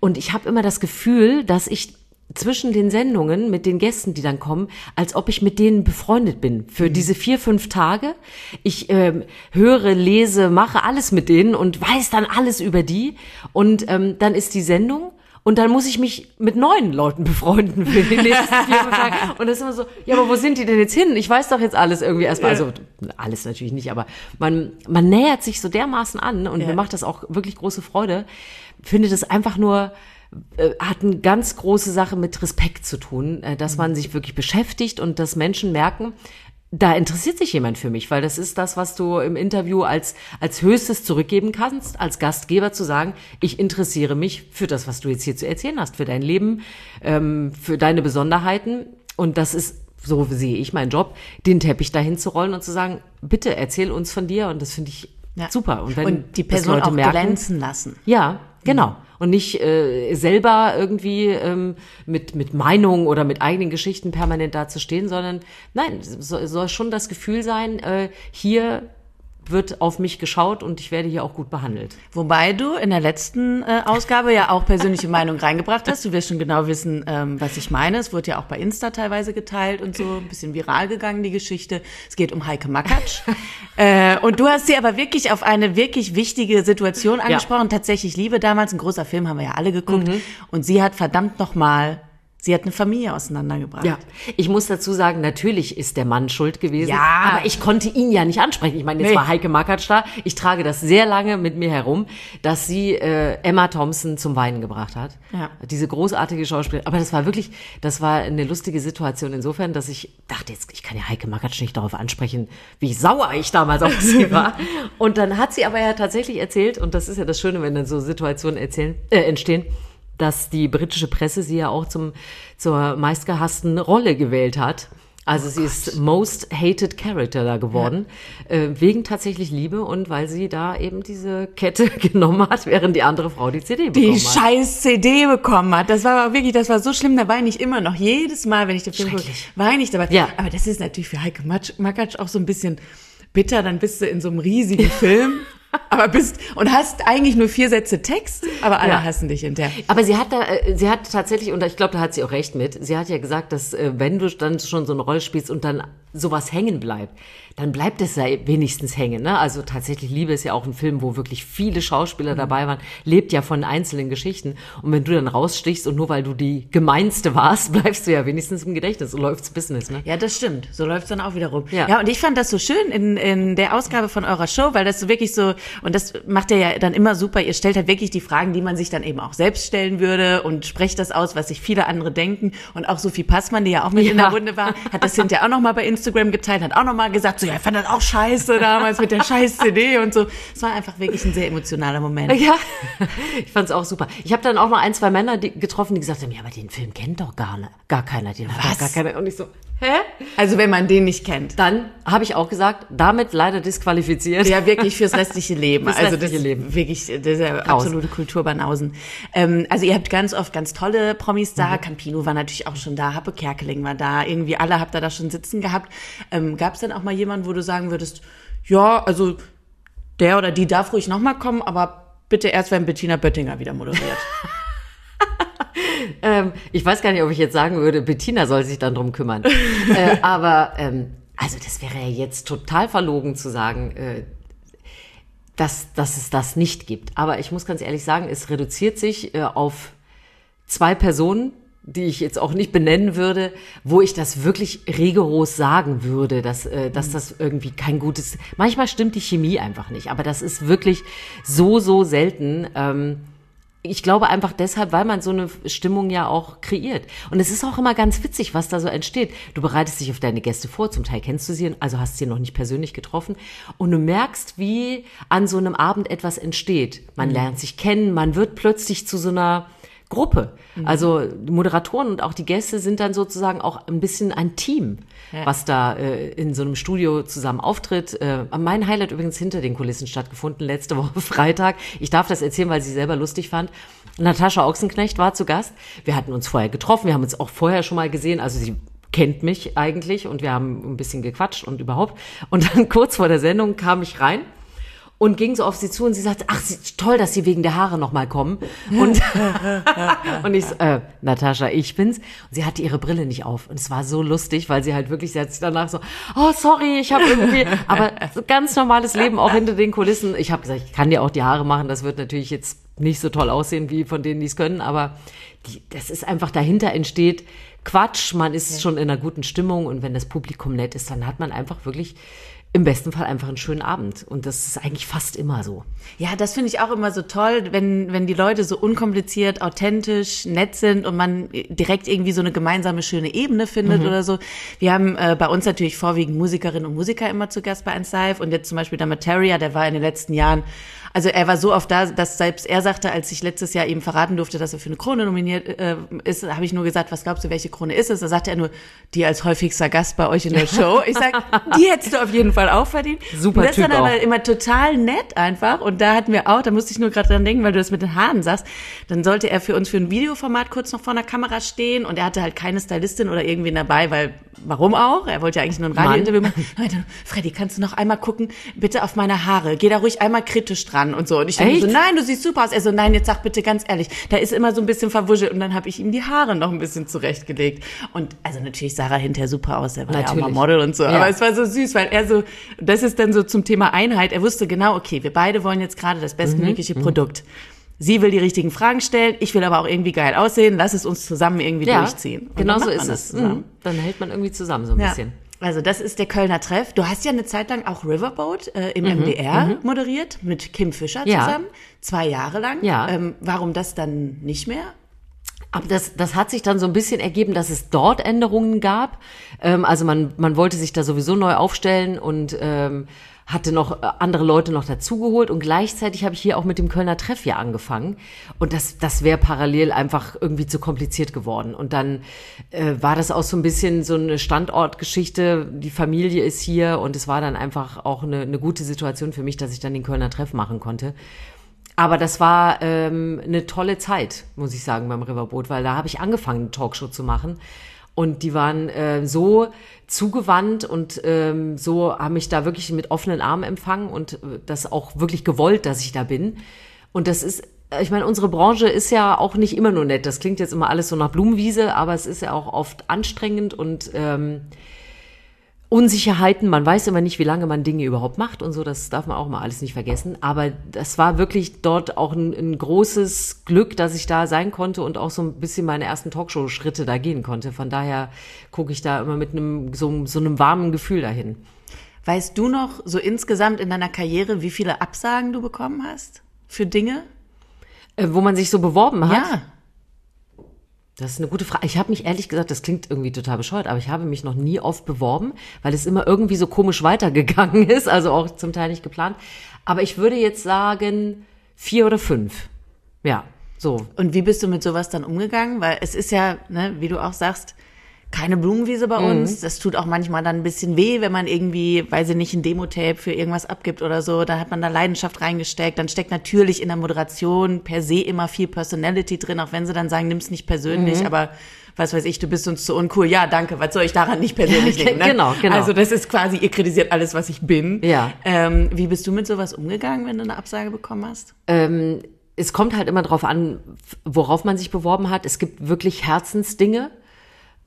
und ich habe immer das Gefühl, dass ich zwischen den Sendungen mit den Gästen, die dann kommen, als ob ich mit denen befreundet bin für diese vier, fünf Tage. Ich ähm, höre, lese, mache alles mit denen und weiß dann alles über die und ähm, dann ist die Sendung und dann muss ich mich mit neuen Leuten befreunden für die nächsten vier, fünf Tage. Und das ist immer so, ja, aber wo sind die denn jetzt hin? Ich weiß doch jetzt alles irgendwie erstmal. Also alles natürlich nicht, aber man, man nähert sich so dermaßen an und mir macht das auch wirklich große Freude. Finde das einfach nur, hat eine ganz große Sache mit Respekt zu tun, äh, dass man sich wirklich beschäftigt und dass Menschen merken, da interessiert sich jemand für mich, weil das ist das, was du im Interview als, als höchstes zurückgeben kannst, als Gastgeber zu sagen, ich interessiere mich für das, was du jetzt hier zu erzählen hast, für dein Leben, ähm, für deine Besonderheiten. Und das ist, so sehe ich meinen Job, den Teppich dahin zu rollen und zu sagen, bitte erzähl uns von dir. Und das finde ich Ja. super. Und, wenn Und die Person auch merken, glänzen lassen. ja, genau. Und nicht äh, selber irgendwie ähm, mit, mit Meinungen oder mit eigenen Geschichten permanent dazustehen, sondern nein, es soll, soll schon das Gefühl sein, äh, hier wird auf mich geschaut und ich werde hier auch gut behandelt. Wobei du in der letzten äh, Ausgabe ja auch persönliche Meinung reingebracht hast. Du wirst schon genau wissen, ähm, was ich meine. Es wurde ja auch bei Insta teilweise geteilt und so ein bisschen viral gegangen, die Geschichte. Es geht um Heike Makatsch. äh, und du hast sie aber wirklich auf eine wirklich wichtige Situation angesprochen. Tatsächlich Liebe damals, ein großer Film, haben wir ja alle geguckt. Mhm. Und sie hat verdammt nochmal, sie hat eine Familie auseinandergebracht. Ja, ich muss dazu sagen, natürlich ist der Mann schuld gewesen, Ja. aber ich konnte ihn ja nicht ansprechen. Ich meine, jetzt Nee. war Heike Makatsch da. Ich trage das sehr lange mit mir herum, dass sie äh, Emma Thompson zum Weinen gebracht hat. Ja. Diese großartige Schauspielerin. Aber das war wirklich, das war eine lustige Situation insofern, dass ich dachte, jetzt, ich kann ja Heike Makatsch nicht darauf ansprechen, wie sauer ich damals auf sie war. Und dann hat sie aber ja tatsächlich erzählt, und das ist ja das Schöne, wenn dann so Situationen erzählen, äh, entstehen, dass die britische Presse sie ja auch zum, zur meistgehassten Rolle gewählt hat. Also sie ist Most Hated Character da geworden, äh, wegen tatsächlich Liebe und weil sie da eben diese Kette genommen hat, während die andere Frau die CD bekommen die hat. scheiß CD bekommen hat. Das war aber wirklich, das war so schlimm, da weine ich immer noch. Jedes Mal, wenn ich den Film gucke, weine ich dabei. Ja. Aber das ist natürlich für Heike Makatsch auch so ein bisschen bitter, dann bist du in so einem riesigen Film, aber bist und hast eigentlich nur vier Sätze Text, aber alle Ja. hassen dich hinterher. Aber sie hat da, äh, sie hat tatsächlich, und ich glaube, da hat sie auch recht mit, sie hat ja gesagt, dass äh, wenn du dann schon so eine Rolle spielst und dann sowas hängen bleibt, dann bleibt es ja wenigstens hängen. Ne? Also tatsächlich, Liebe ist ja auch ein Film, wo wirklich viele Schauspieler dabei waren, lebt ja von einzelnen Geschichten. Und wenn du dann rausstichst und nur weil du die gemeinste warst, bleibst du ja wenigstens im Gedächtnis und läuft's Business. Ne? Ja, das stimmt. So läuft's dann auch wieder rum. Ja. ja, und ich fand das so schön in, in der Ausgabe von eurer Show, weil das so wirklich so, und das macht ihr ja dann immer super, ihr stellt halt wirklich die Fragen, die man sich dann eben auch selbst stellen würde und sprecht das aus, was sich viele andere denken. Und auch Sophie Passmann, die ja auch mit in der Ja. Runde war, hat das hinterher auch nochmal bei Instagram geteilt, hat auch nochmal gesagt, so, ja, ich fand das auch scheiße damals mit der scheiß CD und so. Es war einfach wirklich ein sehr emotionaler Moment. Ja, ich fand's auch super. Ich habe dann auch noch ein, zwei Männer die, getroffen, die gesagt haben, ja, aber den Film kennt doch gar, ne, gar keiner. Den hat Was? doch gar keiner. Und ich so, hä? Also wenn man den nicht kennt. Dann habe ich auch gesagt, damit leider disqualifiziert. Ja, wirklich fürs restliche Leben. Fürs also restliche das Leben. wirklich, das ist ja absolute Kulturbanausen. Ähm, also ihr habt ganz oft ganz tolle Promis da. Mhm. Campino war natürlich auch schon da, Happe Kerkeling war da. Irgendwie alle habt ihr da schon sitzen gehabt. Ähm, Gab es denn auch mal jemanden, wo du sagen würdest, ja, also der oder die darf ruhig nochmal kommen, aber bitte erst, wenn Bettina Böttinger wieder moderiert. Ähm, ich weiß gar nicht, ob ich jetzt sagen würde, Bettina soll sich dann drum kümmern. äh, aber ähm, also das wäre ja jetzt total verlogen zu sagen, äh, dass, dass es das nicht gibt. Aber ich muss ganz ehrlich sagen, es reduziert sich äh, auf zwei Personen, die ich jetzt auch nicht benennen würde, wo ich das wirklich rigoros sagen würde, dass, äh, dass das irgendwie kein gutes. Manchmal stimmt die Chemie einfach nicht, aber das ist wirklich so, so selten. Ähm, ich glaube einfach deshalb, weil man so eine Stimmung ja auch kreiert. Und es ist auch immer ganz witzig, was da so entsteht. Du bereitest dich auf deine Gäste vor, zum Teil kennst du sie, also hast sie noch nicht persönlich getroffen. Und du merkst, wie an so einem Abend etwas entsteht. Man lernt sich kennen, man wird plötzlich zu so einer Gruppe. Also die Moderatoren und auch die Gäste sind dann sozusagen auch ein bisschen ein Team, was da äh, in so einem Studio zusammen auftritt. Äh, mein Highlight übrigens hinter den Kulissen stattgefunden, letzte Woche Freitag. Ich darf das erzählen, weil sie selber lustig fand. Natascha Ochsenknecht war zu Gast. Wir hatten uns vorher getroffen, wir haben uns auch vorher schon mal gesehen. Also sie kennt mich eigentlich und wir haben ein bisschen gequatscht und überhaupt. Und dann kurz vor der Sendung kam ich rein und ging so auf sie zu und sie sagte, ach, sie- toll, dass Sie wegen der Haare nochmal kommen. Und, und ich äh, Natascha, ich bin's. Und sie hatte ihre Brille nicht auf. Und es war so lustig, weil sie halt wirklich, sie hat sich danach so, oh, sorry, ich habe irgendwie, aber so ganz normales Leben auch hinter den Kulissen. Ich habe gesagt, ich kann dir auch die Haare machen, das wird natürlich jetzt nicht so toll aussehen wie von denen, die es können, aber die, das ist einfach dahinter entsteht Quatsch, man ist schon in einer guten Stimmung und wenn das Publikum nett ist, dann hat man einfach wirklich im besten Fall einfach einen schönen Abend. Und das ist eigentlich fast immer so. Ja, das finde ich auch immer so toll, wenn, wenn die Leute so unkompliziert, authentisch, nett sind und man direkt irgendwie so eine gemeinsame schöne Ebene findet oder so. Wir haben äh, bei uns natürlich vorwiegend Musikerinnen und Musiker immer zu Gast bei 1 Live und jetzt zum Beispiel der Materia, der war in den letzten Jahren also er war so oft da, dass selbst er sagte, als ich letztes Jahr ihm verraten durfte, dass er für eine Krone nominiert äh, ist, habe ich nur gesagt, was glaubst du, welche Krone ist es? Da sagte er nur, die als häufigster Gast bei euch in der Show. Ich sag, die hättest du auf jeden Fall auch verdient. Super und das Typ ist dann aber auch. immer total nett einfach. Und da hatten wir auch, da musste ich nur gerade dran denken, weil du das mit den Haaren sagst, dann sollte er für uns für ein Videoformat kurz noch vor einer Kamera stehen und er hatte halt keine Stylistin oder irgendwen dabei, weil warum auch? Er wollte ja eigentlich nur ein Radiointerview machen. Freddy, kannst du noch einmal gucken, bitte auf meine Haare. Geh da ruhig einmal kritisch dran und so. Und ich dachte so, nein, du siehst super aus. Er so, nein, jetzt sag bitte ganz ehrlich, da ist immer so ein bisschen verwuschelt. Und dann habe ich ihm die Haare noch ein bisschen zurechtgelegt. Und also natürlich sah er hinterher super aus. Er war ja auch mal Natürlich. Model und so. Ja. Aber es war so süß, weil er so, das ist dann so zum Thema Einheit. Er wusste genau, okay, wir beide wollen jetzt gerade das bestmögliche Mhm. Produkt. Sie will die richtigen Fragen stellen, ich will aber auch irgendwie geil aussehen. Lass es uns zusammen irgendwie durchziehen. Und genau so ist es. Mhm. Dann hält man irgendwie zusammen so ein Ja. bisschen. Also das ist der Kölner Treff. Du hast ja eine Zeit lang auch Riverboat äh, im Mhm, MDR moderiert mit Kim Fischer Ja. zusammen, zwei Jahre lang. Ja. Ähm, warum das dann nicht mehr? Aber das, das hat sich dann so ein bisschen ergeben, dass es dort Änderungen gab. Ähm, also man, man wollte sich da sowieso neu aufstellen und ähm, hatte noch äh, andere Leute noch dazugeholt und gleichzeitig habe ich hier auch mit dem Kölner Treff ja angefangen und das, das wäre parallel einfach irgendwie zu kompliziert geworden und dann äh, war das auch so ein bisschen so eine Standortgeschichte, die Familie ist hier und es war dann einfach auch eine, eine gute Situation für mich, dass ich dann den Kölner Treff machen konnte. Aber das war ähm, eine tolle Zeit, muss ich sagen, beim Riverboot, weil da habe ich angefangen, eine Talkshow zu machen. Und die waren äh, so zugewandt und ähm, so haben mich da wirklich mit offenen Armen empfangen und äh, das auch wirklich gewollt, dass ich da bin. Und das ist, äh, ich meine, unsere Branche ist ja auch nicht immer nur nett. Das klingt jetzt immer alles so nach Blumenwiese, aber es ist ja auch oft anstrengend und ähm, Unsicherheiten, man weiß immer nicht, wie lange man Dinge überhaupt macht und so, das darf man auch mal alles nicht vergessen. Aber das war wirklich dort auch ein, ein großes Glück, dass ich da sein konnte und auch so ein bisschen meine ersten Talkshow-Schritte da gehen konnte. Von daher gucke ich da immer mit einem so, so einem warmen Gefühl dahin. Weißt du noch so insgesamt in deiner Karriere, wie viele Absagen du bekommen hast für Dinge? Äh, wo man sich so beworben hat. Ja. Das ist eine gute Frage. Ich habe mich ehrlich gesagt, das klingt irgendwie total bescheuert, aber ich habe mich noch nie oft beworben, weil es immer irgendwie so komisch weitergegangen ist, also auch zum Teil nicht geplant. Aber ich würde jetzt sagen vier oder fünf. Ja, so. Und wie bist du mit sowas dann umgegangen? Weil es ist ja, ne, wie du auch sagst, keine Blumenwiese bei Mhm. uns. Das tut auch manchmal dann ein bisschen weh, wenn man irgendwie, weiß ich nicht, ein Demo-Tape für irgendwas abgibt oder so. Da hat man da Leidenschaft reingesteckt. Dann steckt natürlich in der Moderation per se immer viel Personality drin, auch wenn sie dann sagen, nimm's nicht Mhm. persönlich, aber was weiß ich, du bist uns zu uncool. Ja, danke, was soll ich daran nicht persönlich Ja, nehmen? Ne? genau, genau. Also das ist quasi, ihr kritisiert alles, was ich bin. Ja. Ähm, wie bist du mit sowas umgegangen, wenn du eine Absage bekommen hast? Ähm, es kommt halt immer drauf an, worauf man sich beworben hat. Es gibt wirklich Herzensdinge.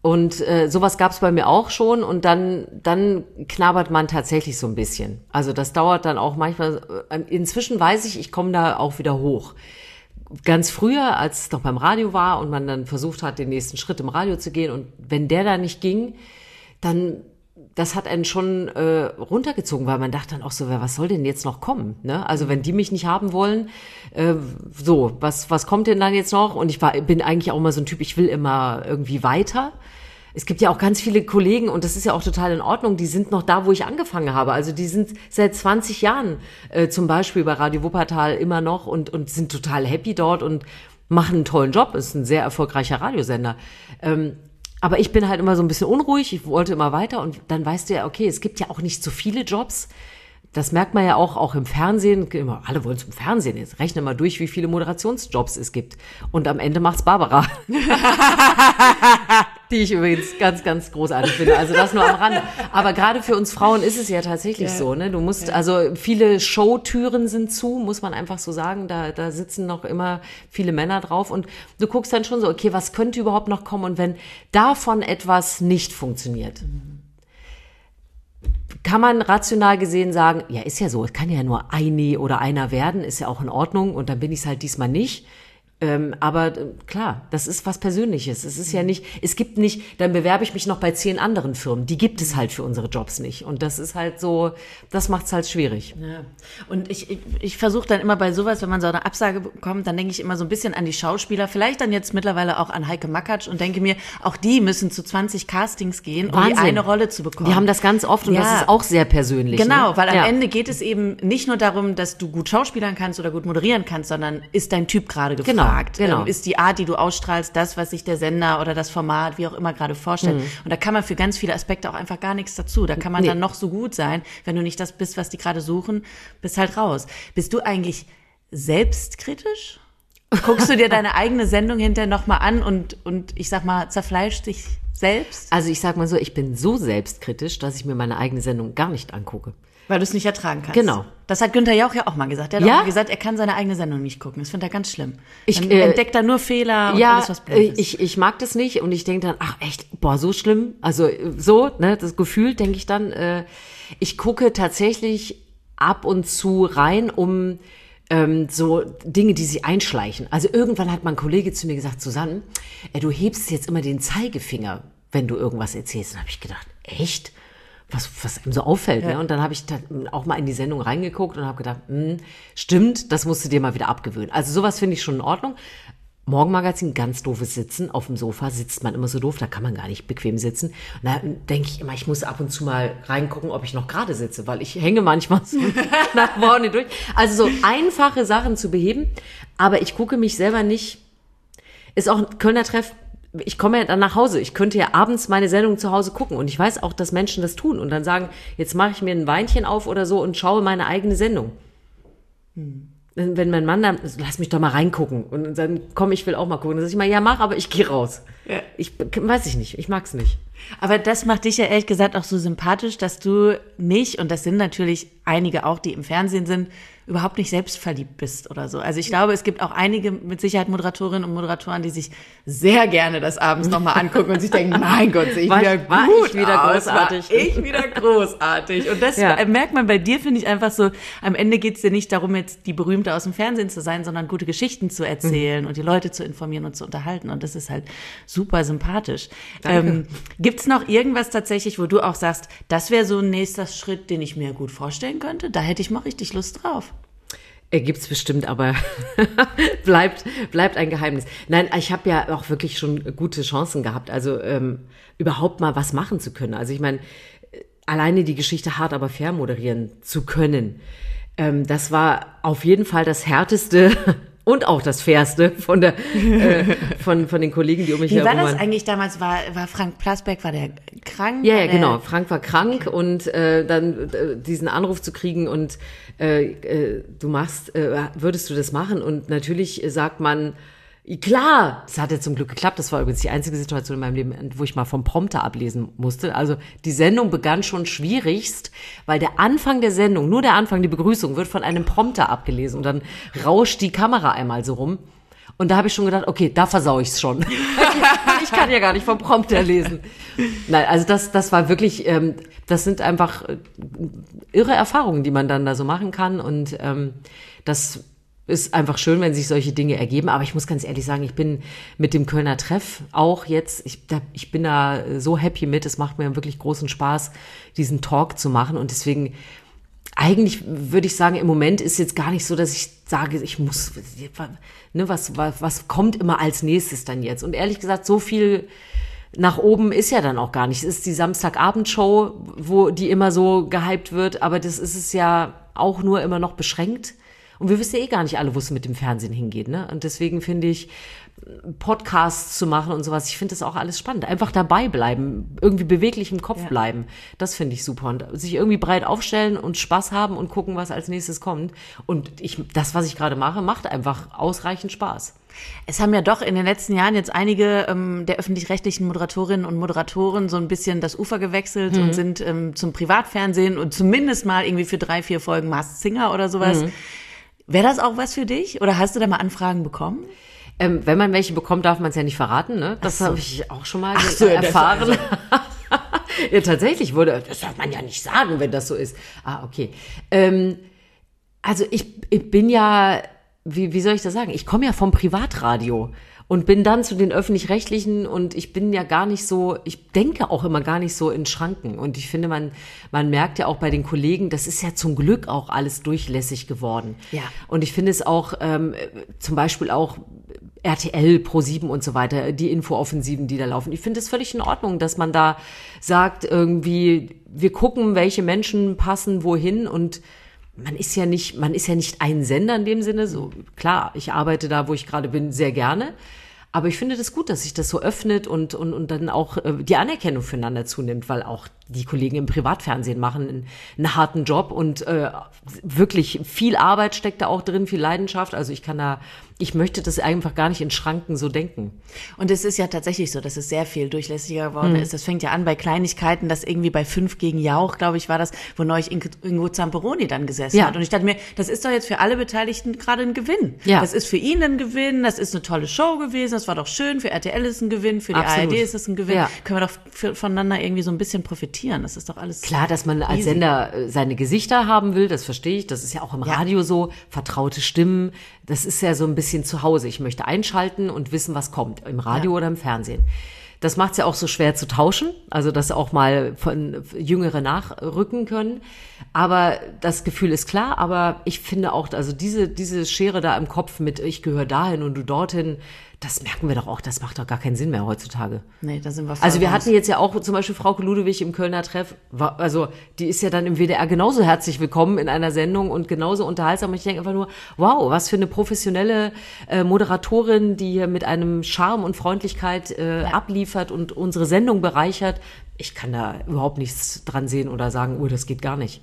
Und äh, sowas gab es bei mir auch schon und dann, dann knabbert man tatsächlich so ein bisschen. Also das dauert dann auch manchmal. äh, Inzwischen weiß ich, ich komme da auch wieder hoch. Ganz früher, als es noch beim Radio war und man dann versucht hat, den nächsten Schritt im Radio zu gehen und wenn der da nicht ging, dann das hat einen schon äh, runtergezogen, weil man dachte dann auch so, was soll denn jetzt noch kommen? Ne? Also wenn die mich nicht haben wollen, äh, so, was, was kommt denn dann jetzt noch? Und ich war, bin eigentlich auch immer so ein Typ, ich will immer irgendwie weiter. Es gibt ja auch ganz viele Kollegen, und das ist ja auch total in Ordnung, die sind noch da, wo ich angefangen habe. Also die sind seit 20 Jahren äh, zum Beispiel bei Radio Wuppertal immer noch und, und sind total happy dort und machen einen tollen Job. Ist ein sehr erfolgreicher Radiosender. Ähm, aber ich bin halt immer so ein bisschen unruhig, ich wollte immer weiter und dann weißt du ja, okay, es gibt ja auch nicht so viele Jobs. Das merkt man ja auch, auch im Fernsehen. Immer, alle wollen zum Fernsehen. Jetzt rechne mal durch, wie viele Moderationsjobs es gibt. Und am Ende macht's Barbara. Die ich übrigens ganz, ganz großartig finde. Also das nur am Rande. Aber gerade für uns Frauen ist es ja tatsächlich so, ne? Du musst, also viele Showtüren sind zu, muss man einfach so sagen. Da, da sitzen noch immer viele Männer drauf und du guckst dann schon so, okay, was könnte überhaupt noch kommen? Und wenn davon etwas nicht funktioniert, kann man rational gesehen sagen, ja, ist ja so, es kann ja nur eine oder einer werden, ist ja auch in Ordnung und dann bin ich es halt diesmal nicht. Ähm, aber äh, klar, das ist was Persönliches. Es ist ja nicht, es gibt nicht, dann bewerbe ich mich noch bei zehn anderen Firmen. Die gibt es halt für unsere Jobs nicht. Und das ist halt so, das macht es halt schwierig. Ja. Und ich, ich, ich versuche dann immer bei sowas, wenn man so eine Absage bekommt, dann denke ich immer so ein bisschen an die Schauspieler, vielleicht dann jetzt mittlerweile auch an Heike Makatsch und denke mir, auch die müssen zu 20 Castings gehen, um Wahnsinn. die eine Rolle zu bekommen. Die haben das ganz oft und Ja. das ist auch sehr persönlich. Genau, ne? weil am ja. Ende geht es eben nicht nur darum, dass du gut schauspielern kannst oder gut moderieren kannst, sondern ist dein Typ gerade Genau, gefragt? genau. Ähm, Ist die Art, die du ausstrahlst, das, was sich der Sender oder das Format, wie auch immer gerade vorstellt? Mhm. Und da kann man für ganz viele Aspekte auch einfach gar nichts dazu. Da kann man Nee. dann noch so gut sein, wenn du nicht das bist, was die gerade suchen, bist halt raus. Bist du eigentlich selbstkritisch? Guckst du dir deine eigene Sendung hinterher nochmal an und, und ich sag mal, zerfleischt dich selbst? Also ich sag mal so, ich bin so selbstkritisch, dass ich mir meine eigene Sendung gar nicht angucke. Weil du es nicht ertragen kannst. Genau. Das hat Günther Jauch ja auch mal gesagt. Der hat Ja? auch mal gesagt, er kann seine eigene Sendung nicht gucken. Das findet er ganz schlimm. Ich, Dann äh, entdeckt er nur Fehler und ja, alles, was blöd äh, ist. ich, ich mag das nicht und ich denke dann, ach echt, boah, so schlimm. Also äh, so, ne, das Gefühl denke ich dann, äh, ich gucke tatsächlich ab und zu rein, um ähm, so Dinge, die sie einschleichen. Also irgendwann hat mein Kollege zu mir gesagt, Susanne, äh, du hebst jetzt immer den Zeigefinger, wenn du irgendwas erzählst. Und habe ich gedacht, echt? Was, was einem so auffällt. Ne? Und dann habe ich dann auch mal in die Sendung reingeguckt und habe gedacht, hm, stimmt, das musst du dir mal wieder abgewöhnen. Also sowas finde ich schon in Ordnung. Morgenmagazin, ganz doofes Sitzen. Auf dem Sofa sitzt man immer so doof, da kann man gar nicht bequem sitzen. Und da denke ich immer, ich muss ab und zu mal reingucken, ob ich noch gerade sitze, weil ich hänge manchmal so nach vorne durch. Also so einfache Sachen zu beheben, aber ich gucke mich selber nicht. Ist auch ein Kölner Treff. Ich komme ja dann nach Hause. Ich könnte ja abends meine Sendung zu Hause gucken. Und ich weiß auch, dass Menschen das tun und dann sagen, jetzt mache ich mir ein Weinchen auf oder so und schaue meine eigene Sendung. Wenn wenn mein Mann dann, lass mich doch mal reingucken. Und dann komm, ich will auch mal gucken. Dann sag ich mal, ja, mach, aber ich gehe raus. Ja. Ich weiß ich nicht. Ich mag's nicht. Aber das macht dich ja ehrlich gesagt auch so sympathisch, dass du nicht, und das sind natürlich einige auch, die im Fernsehen sind, überhaupt nicht selbstverliebt bist oder so. Also ich glaube, es gibt auch einige mit Sicherheit Moderatorinnen und Moderatoren, die sich sehr gerne das abends nochmal angucken und sich denken, mein Gott, sehe ich War- wieder war gut ich wieder aus, großartig. War ich wieder großartig. Und das Ja. äh, merkt man bei dir, finde ich einfach so, am Ende geht es dir nicht darum, jetzt die Berühmte aus dem Fernsehen zu sein, sondern gute Geschichten zu erzählen und die Leute zu informieren und zu unterhalten. Und das ist halt super sympathisch. Ähm, Gibt es noch irgendwas tatsächlich, wo du auch sagst, das wäre so ein nächster Schritt, den ich mir gut vorstellen könnte? Da hätte ich mal richtig Lust drauf. Äh, Gibt's bestimmt, aber bleibt, bleibt ein Geheimnis. Nein, ich habe ja auch wirklich schon gute Chancen gehabt, also ähm, überhaupt mal was machen zu können. Also ich meine, alleine die Geschichte hart aber fair moderieren zu können, ähm, das war auf jeden Fall das härteste und auch das fairste von der äh, von von den Kollegen, die um mich Wie war herum das waren. eigentlich damals? War, war Frank Plasberg, war der krank? Ja, ja, genau. Frank war krank und äh, dann äh, diesen Anruf zu kriegen und äh, äh, du machst, äh, würdest du das machen? Und natürlich sagt man, klar, das hat ja zum Glück geklappt. Das war übrigens die einzige Situation in meinem Leben, wo ich mal vom Prompter ablesen musste. Also die Sendung begann schon schwierigst, weil der Anfang der Sendung, nur der Anfang, die Begrüßung, wird von einem Prompter abgelesen und dann rauscht die Kamera einmal so rum. Und da habe ich schon gedacht, okay, da versau ich's schon. ich kann ja gar nicht vom Prompter lesen. Nein, also das, das war wirklich, ähm, das sind einfach äh, irre Erfahrungen, die man dann da so machen kann. Und ähm, das ist einfach schön, wenn sich solche Dinge ergeben. Aber ich muss ganz ehrlich sagen, ich bin mit dem Kölner Treff auch jetzt, ich, da, ich bin da so happy mit. Es macht mir wirklich großen Spaß, diesen Talk zu machen. Und deswegen eigentlich würde ich sagen, im Moment ist jetzt gar nicht so, dass ich sage, ich muss, ne, was, was, was kommt immer als nächstes dann jetzt? Und ehrlich gesagt, so viel nach oben ist ja dann auch gar nicht. Es ist die Samstagabendshow, wo die immer so gehypt wird, aber das ist es ja auch nur immer noch beschränkt. Und wir wissen ja eh gar nicht alle, wo es mit dem Fernsehen hingeht, ne? Und deswegen finde ich, Podcasts zu machen und sowas. Ich finde das auch alles spannend. Einfach dabei bleiben, irgendwie beweglich im Kopf Ja. bleiben. Das finde ich super. Und sich irgendwie breit aufstellen und Spaß haben und gucken, was als nächstes kommt. Und ich, das, was ich gerade mache, macht einfach ausreichend Spaß. Es haben ja doch in den letzten Jahren jetzt einige ähm, der öffentlich-rechtlichen Moderatorinnen und Moderatoren so ein bisschen das Ufer gewechselt Mhm. und sind ähm, zum Privatfernsehen und zumindest mal irgendwie für drei, vier Folgen Masked Singer oder sowas. Mhm. Wäre das auch was für dich? Oder hast du da mal Anfragen bekommen? Ähm, wenn man welche bekommt, darf man es ja nicht verraten. Ne? Das habe ich auch schon mal so, erfahren. ja, tatsächlich wurde, das darf man ja nicht sagen, wenn das so ist. Ah, okay. Ähm, also ich, ich bin ja wie, wie soll ich das sagen? Ich komme ja vom Privatradio und bin dann zu den öffentlich-rechtlichen und ich bin ja gar nicht so, ich denke auch immer gar nicht so in Schranken und ich finde, man, man merkt ja auch bei den Kollegen, das ist ja zum Glück auch alles durchlässig geworden. Ja. Und ich finde es auch ähm, zum Beispiel auch RTL, Pro7 und so weiter, die Infooffensiven, die da laufen. Ich finde es völlig in Ordnung, dass man da sagt, irgendwie, wir gucken, welche Menschen passen wohin und man ist ja nicht, man ist ja nicht ein Sender in dem Sinne. So klar, ich arbeite da, wo ich gerade bin, sehr gerne. Aber ich finde das gut, dass sich das so öffnet und, und, und dann auch äh, die Anerkennung füreinander zunimmt, weil auch die Kollegen im Privatfernsehen machen einen, einen harten Job und äh, wirklich viel Arbeit steckt da auch drin, viel Leidenschaft. Also ich kann da, ich möchte das einfach gar nicht in Schranken so denken. Und es ist ja tatsächlich so, dass es sehr viel durchlässiger geworden Mhm. ist. Das fängt ja an bei Kleinigkeiten, dass irgendwie bei fünf gegen Jauch, glaube ich, war das, wo neulich Ingo- Ingo Zamperoni dann gesessen Ja. hat. Und ich dachte mir, das ist doch jetzt für alle Beteiligten gerade ein Gewinn. Ja. Das ist für ihn ein Gewinn, das ist eine tolle Show gewesen, das war doch schön, für RTL ist es ein Gewinn, für die Absolut. ARD ist es ein Gewinn. Ja. Können wir doch für, voneinander irgendwie so ein bisschen profitieren. Das ist doch alles Klar, dass man als easy. Sender äh, seine Gesichter haben will, das verstehe ich. Das ist ja auch im Ja. Radio so. Vertraute Stimmen, das ist ja so ein bisschen zu Hause. Ich möchte einschalten und wissen, was kommt, im Radio Ja. oder im Fernsehen. Das macht es ja auch so schwer zu tauschen, also dass auch mal von Jüngere nachrücken können. Aber das Gefühl ist klar, aber ich finde auch, also diese, diese Schere da im Kopf mit ich gehöre dahin und du dorthin, das merken wir doch auch, das macht doch gar keinen Sinn mehr heutzutage. Nee, da sind wir Also wir raus. hatten jetzt ja auch zum Beispiel Frauke Ludewig im Kölner Treff, war, also die ist ja dann im WDR genauso herzlich willkommen in einer Sendung und genauso unterhaltsam. Und ich denke einfach nur, wow, was für eine professionelle äh, Moderatorin, die hier mit einem Charme und Freundlichkeit äh, abliefert und unsere Sendung bereichert. Ich kann da überhaupt nichts dran sehen oder sagen, oh, das geht gar nicht.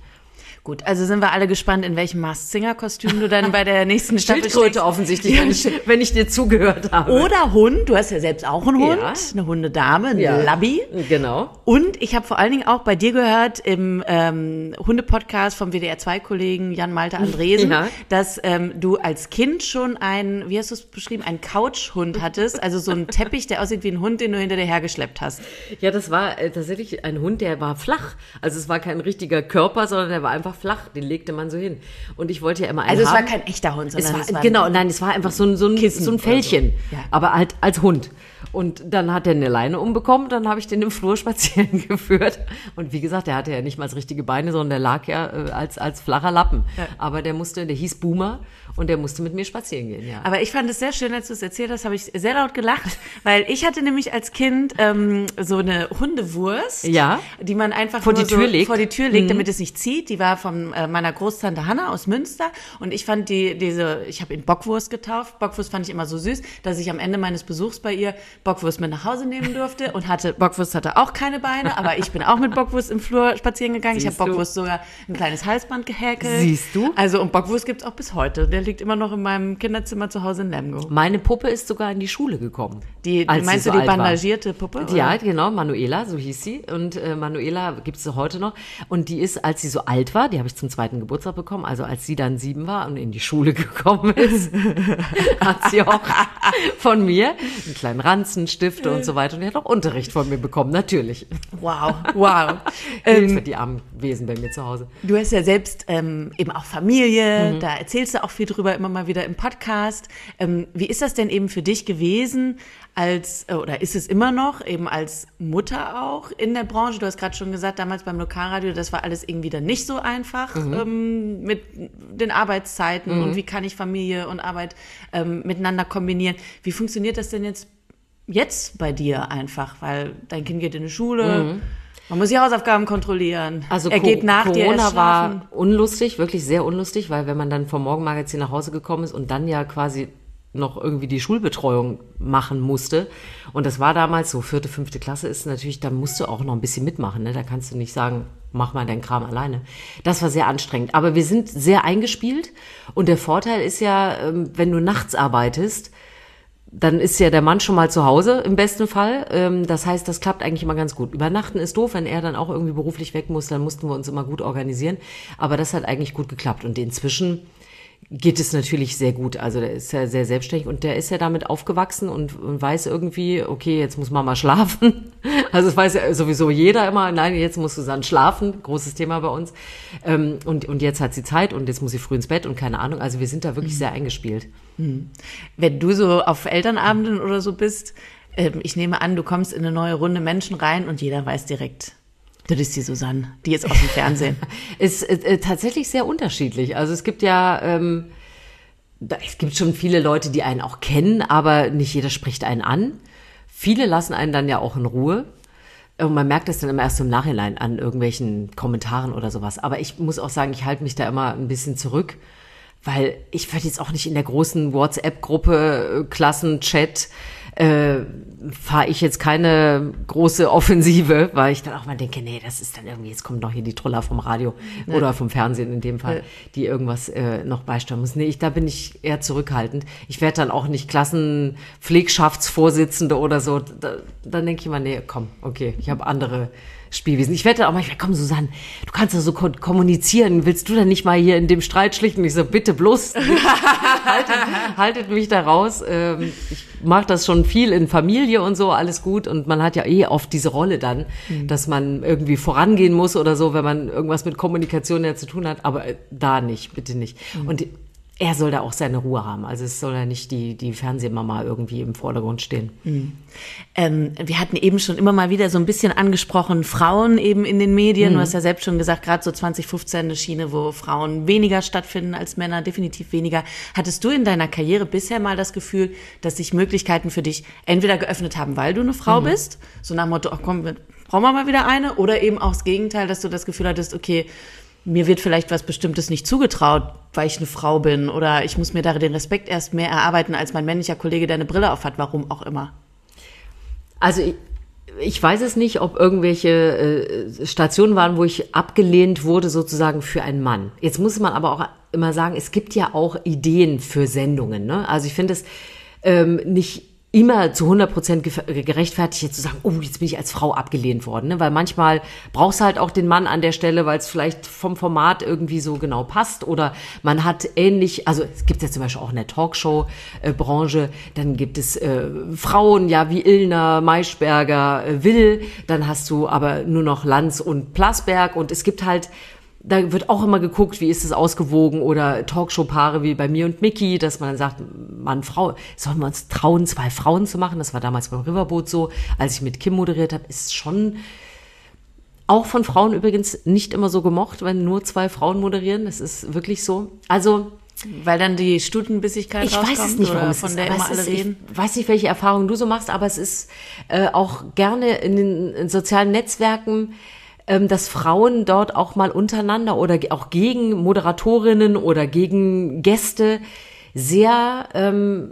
Gut, also sind wir alle gespannt, in welchem Masked Singer Kostüm du dann bei der nächsten Staffel steckst. Schildkröte offensichtlich, wenn ich, wenn ich dir zugehört habe. Oder Hund, du hast ja selbst auch einen Hund, Ja. eine Hundedame, eine Ja. Labby. Genau. Und ich habe vor allen Dingen auch bei dir gehört im ähm, Hunde-Podcast vom WDR2-Kollegen Jan Malte Andresen, Ja. dass ähm, du als Kind schon ein, wie hast du es beschrieben, ein Couchhund hattest, also so ein Teppich, der aussieht wie ein Hund, den du hinter dir hergeschleppt hast. Ja, das war äh, tatsächlich ein Hund, der war flach. Also es war kein richtiger Körper, sondern der war einfach flach. Den legte man so hin. Und ich wollte ja immer einen Also es war haben. kein echter Hund, es sondern war, es war genau, nein, es war einfach so ein, so ein, so ein Fällchen. so. Ja. Aber halt als Hund. Und dann hat er eine Leine umbekommen, dann habe ich den im Flur spazieren geführt. Und wie gesagt, der hatte ja nicht mal richtige Beine, sondern der lag ja äh, als, als flacher Lappen. Ja. Aber der musste, der hieß Boomer und der musste mit mir spazieren gehen, ja. Aber ich fand es sehr schön, als du es erzählt hast, habe ich sehr laut gelacht, weil ich hatte nämlich als Kind ähm, so eine Hundewurst, Ja. die man einfach Vor die Tür so legt. vor die Tür legt, damit es nicht zieht. Die war von äh, meiner Großtante Hanna aus Münster und ich fand die diese, ich habe ihn Bockwurst getauft. Bockwurst fand ich immer so süß, dass ich am Ende meines Besuchs bei ihr Bockwurst mit nach Hause nehmen durfte und hatte Bockwurst hatte auch keine Beine, aber ich bin auch mit Bockwurst im Flur spazieren gegangen. ich habe Siehst du? Bockwurst sogar ein kleines Halsband gehäkelt. Siehst du? Also und Bockwurst gibt's auch bis heute. Der liegt immer noch in meinem Kinderzimmer zu Hause in Lemgo. Meine Puppe ist sogar in die Schule gekommen. Die, als sie meinst so du die bandagierte Puppe? Ja, oder? genau, Manuela, so hieß sie. Und äh, Manuela gibt's sie heute noch. Und die ist, als sie so alt war, die habe ich zum zweiten Geburtstag bekommen, also als sie dann sieben war und in die Schule gekommen ist, hat sie auch von mir einen kleinen Ranzen, Stifte und so weiter. Und die hat auch Unterricht von mir bekommen, natürlich. Wow, wow. Ähm, ähm, Für die armen Wesen bei mir zu Hause. du hast ja selbst ähm, eben auch Familie, Mhm. da erzählst du auch viel drüber, immer mal wieder im Podcast. Ähm, wie ist das denn eben für dich gewesen, als, äh, oder ist es immer noch, eben als Mutter auch in der Branche? Du hast gerade schon gesagt, damals beim Lokalradio, das war alles irgendwie dann nicht so einfach Mhm. ähm, mit den Arbeitszeiten und wie kann ich Familie und Arbeit ähm, miteinander kombinieren. Wie funktioniert das denn jetzt jetzt bei dir einfach? Weil dein Kind geht in die Schule, man muss die Hausaufgaben kontrollieren. Mhm. Also er Co- geht nach dir Corona war unlustig, wirklich sehr unlustig, weil wenn man dann vom Morgenmagazin nach Hause gekommen ist und dann ja quasi noch irgendwie die Schulbetreuung machen musste. Und das war damals so, vierte, fünfte Klasse ist natürlich, da musst du auch noch ein bisschen mitmachen. Ne? Da kannst du nicht sagen, mach mal deinen Kram alleine. Das war sehr anstrengend. Aber wir sind sehr eingespielt. Und der Vorteil ist ja, ähm, wenn du nachts arbeitest, dann ist ja der Mann schon mal zu Hause im besten Fall. Ähm, Das heißt, das klappt eigentlich immer ganz gut. Übernachten ist doof, wenn er dann auch irgendwie beruflich weg muss, dann mussten wir uns immer gut organisieren. Aber das hat eigentlich gut geklappt. Und inzwischen, geht es natürlich sehr gut. Also der ist ja sehr selbstständig und der ist ja damit aufgewachsen und, und weiß irgendwie, okay, jetzt muss Mama schlafen. Also es weiß ja sowieso jeder immer, nein, jetzt muss Susanne schlafen, großes Thema bei uns. Ähm, und, und jetzt hat sie Zeit und jetzt muss sie früh ins Bett und keine Ahnung. Also wir sind da wirklich mhm. sehr eingespielt. Mhm. Wenn du so auf Elternabenden oder so bist, äh, ich nehme an, du kommst in eine neue Runde Menschen rein und jeder weiß direkt, das ist die Susanne, die ist aus dem Fernsehen. ist äh, äh, tatsächlich sehr unterschiedlich. Also es gibt ja, ähm, es gibt schon viele Leute, die einen auch kennen, aber nicht jeder spricht einen an. Viele lassen einen dann ja auch in Ruhe. Und man merkt es dann immer erst im Nachhinein an irgendwelchen Kommentaren oder sowas. Aber ich muss auch sagen, ich halte mich da immer ein bisschen zurück, weil ich würde jetzt auch nicht in der großen WhatsApp-Gruppe, äh, Klassenchat, äh, fahre ich jetzt keine große Offensive, weil ich dann auch mal denke, nee, das ist dann irgendwie, jetzt kommt noch hier die Troller vom Radio ja. oder vom Fernsehen in dem Fall, ja. die irgendwas äh, noch beisteuern müssen. Nee, ich, da bin ich eher zurückhaltend. Ich werde dann auch nicht Klassenpflegschaftsvorsitzende oder so. Da, dann denke ich immer, nee, komm, okay, ich habe andere Spielwesen. Ich wette auch manchmal, komm Susanne, du kannst doch so kommunizieren, willst du dann nicht mal hier in dem Streit schlichten? Ich so, bitte bloß, haltet, haltet, mich da raus. Ähm, ich mache das schon viel in Familie und so, alles gut. Und man hat ja eh oft diese Rolle dann, mhm. dass man irgendwie vorangehen muss oder so, wenn man irgendwas mit Kommunikation ja zu tun hat. Aber äh, da nicht, bitte nicht. Mhm. Und er soll da auch seine Ruhe haben. Also es soll ja nicht die, die Fernsehmama irgendwie im Vordergrund stehen. Mhm. Ähm, wir hatten eben schon immer mal wieder so ein bisschen angesprochen, Frauen eben in den Medien. Mhm. Du hast ja selbst schon gesagt, gerade so 2015 eine Schiene, wo Frauen weniger stattfinden als Männer, definitiv weniger. Hattest du in deiner Karriere bisher mal das Gefühl, dass sich Möglichkeiten für dich entweder geöffnet haben, weil du eine Frau mhm. bist, so nach dem Motto, ach komm, brauchen wir mal wieder eine, oder eben auch das Gegenteil, dass du das Gefühl hattest, okay, mir wird vielleicht was Bestimmtes nicht zugetraut, weil ich eine Frau bin oder ich muss mir da den Respekt erst mehr erarbeiten, als mein männlicher Kollege, der eine Brille aufhat, warum auch immer. Also ich, ich weiß es nicht, ob irgendwelche äh, Stationen waren, wo ich abgelehnt wurde sozusagen für einen Mann. Jetzt muss man aber auch immer sagen, es gibt ja auch Ideen für Sendungen. Ne? Also ich finde es ähm, nicht immer zu 100 Prozent gerechtfertigt, jetzt zu sagen, oh, jetzt bin ich als Frau abgelehnt worden. Ne? Weil manchmal brauchst du halt auch den Mann an der Stelle, weil es vielleicht vom Format irgendwie so genau passt. Oder man hat ähnlich, also es gibt ja zum Beispiel auch in der Talkshow-Branche, dann gibt es äh, Frauen, ja, wie Ilna, Maischberger, äh, Will. Dann hast du aber nur noch Lanz und Plasberg. Und es gibt halt da wird auch immer geguckt, wie ist es ausgewogen oder Talkshow-Paare wie bei mir und Mickey, dass man dann sagt, Mann, Frau, sollen wir uns trauen, zwei Frauen zu machen? Das war damals beim Riverboot so, als ich mit Kim moderiert habe, ist schon auch von Frauen übrigens nicht immer so gemocht, wenn nur zwei Frauen moderieren. Das ist wirklich so. Also weil dann die Stutenbissigkeit Ich weiß es nicht, warum es von ist, der immer alle ist, reden. Ich weiß nicht, welche Erfahrungen du so machst, aber es ist äh, auch gerne in den in sozialen Netzwerken dass Frauen dort auch mal untereinander oder auch gegen Moderatorinnen oder gegen Gäste sehr, ähm,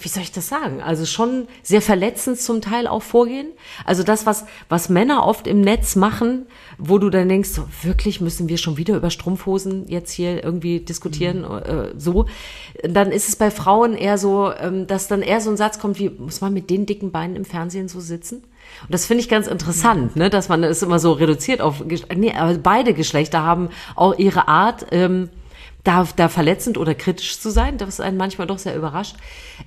wie soll ich das sagen? Also schon sehr verletzend zum Teil auch vorgehen. Also das, was, was Männer oft im Netz machen, wo du dann denkst, so, wirklich müssen wir schon wieder über Strumpfhosen jetzt hier irgendwie diskutieren, mhm. äh, so. Dann ist es bei Frauen eher so, ähm, dass dann eher so ein Satz kommt wie, muss man mit den dicken Beinen im Fernsehen so sitzen? Und das finde ich ganz interessant, ne, dass man es immer so reduziert auf, nee, aber beide Geschlechter haben auch ihre Art, ähm, da, da verletzend oder kritisch zu sein, das einen manchmal doch sehr überrascht.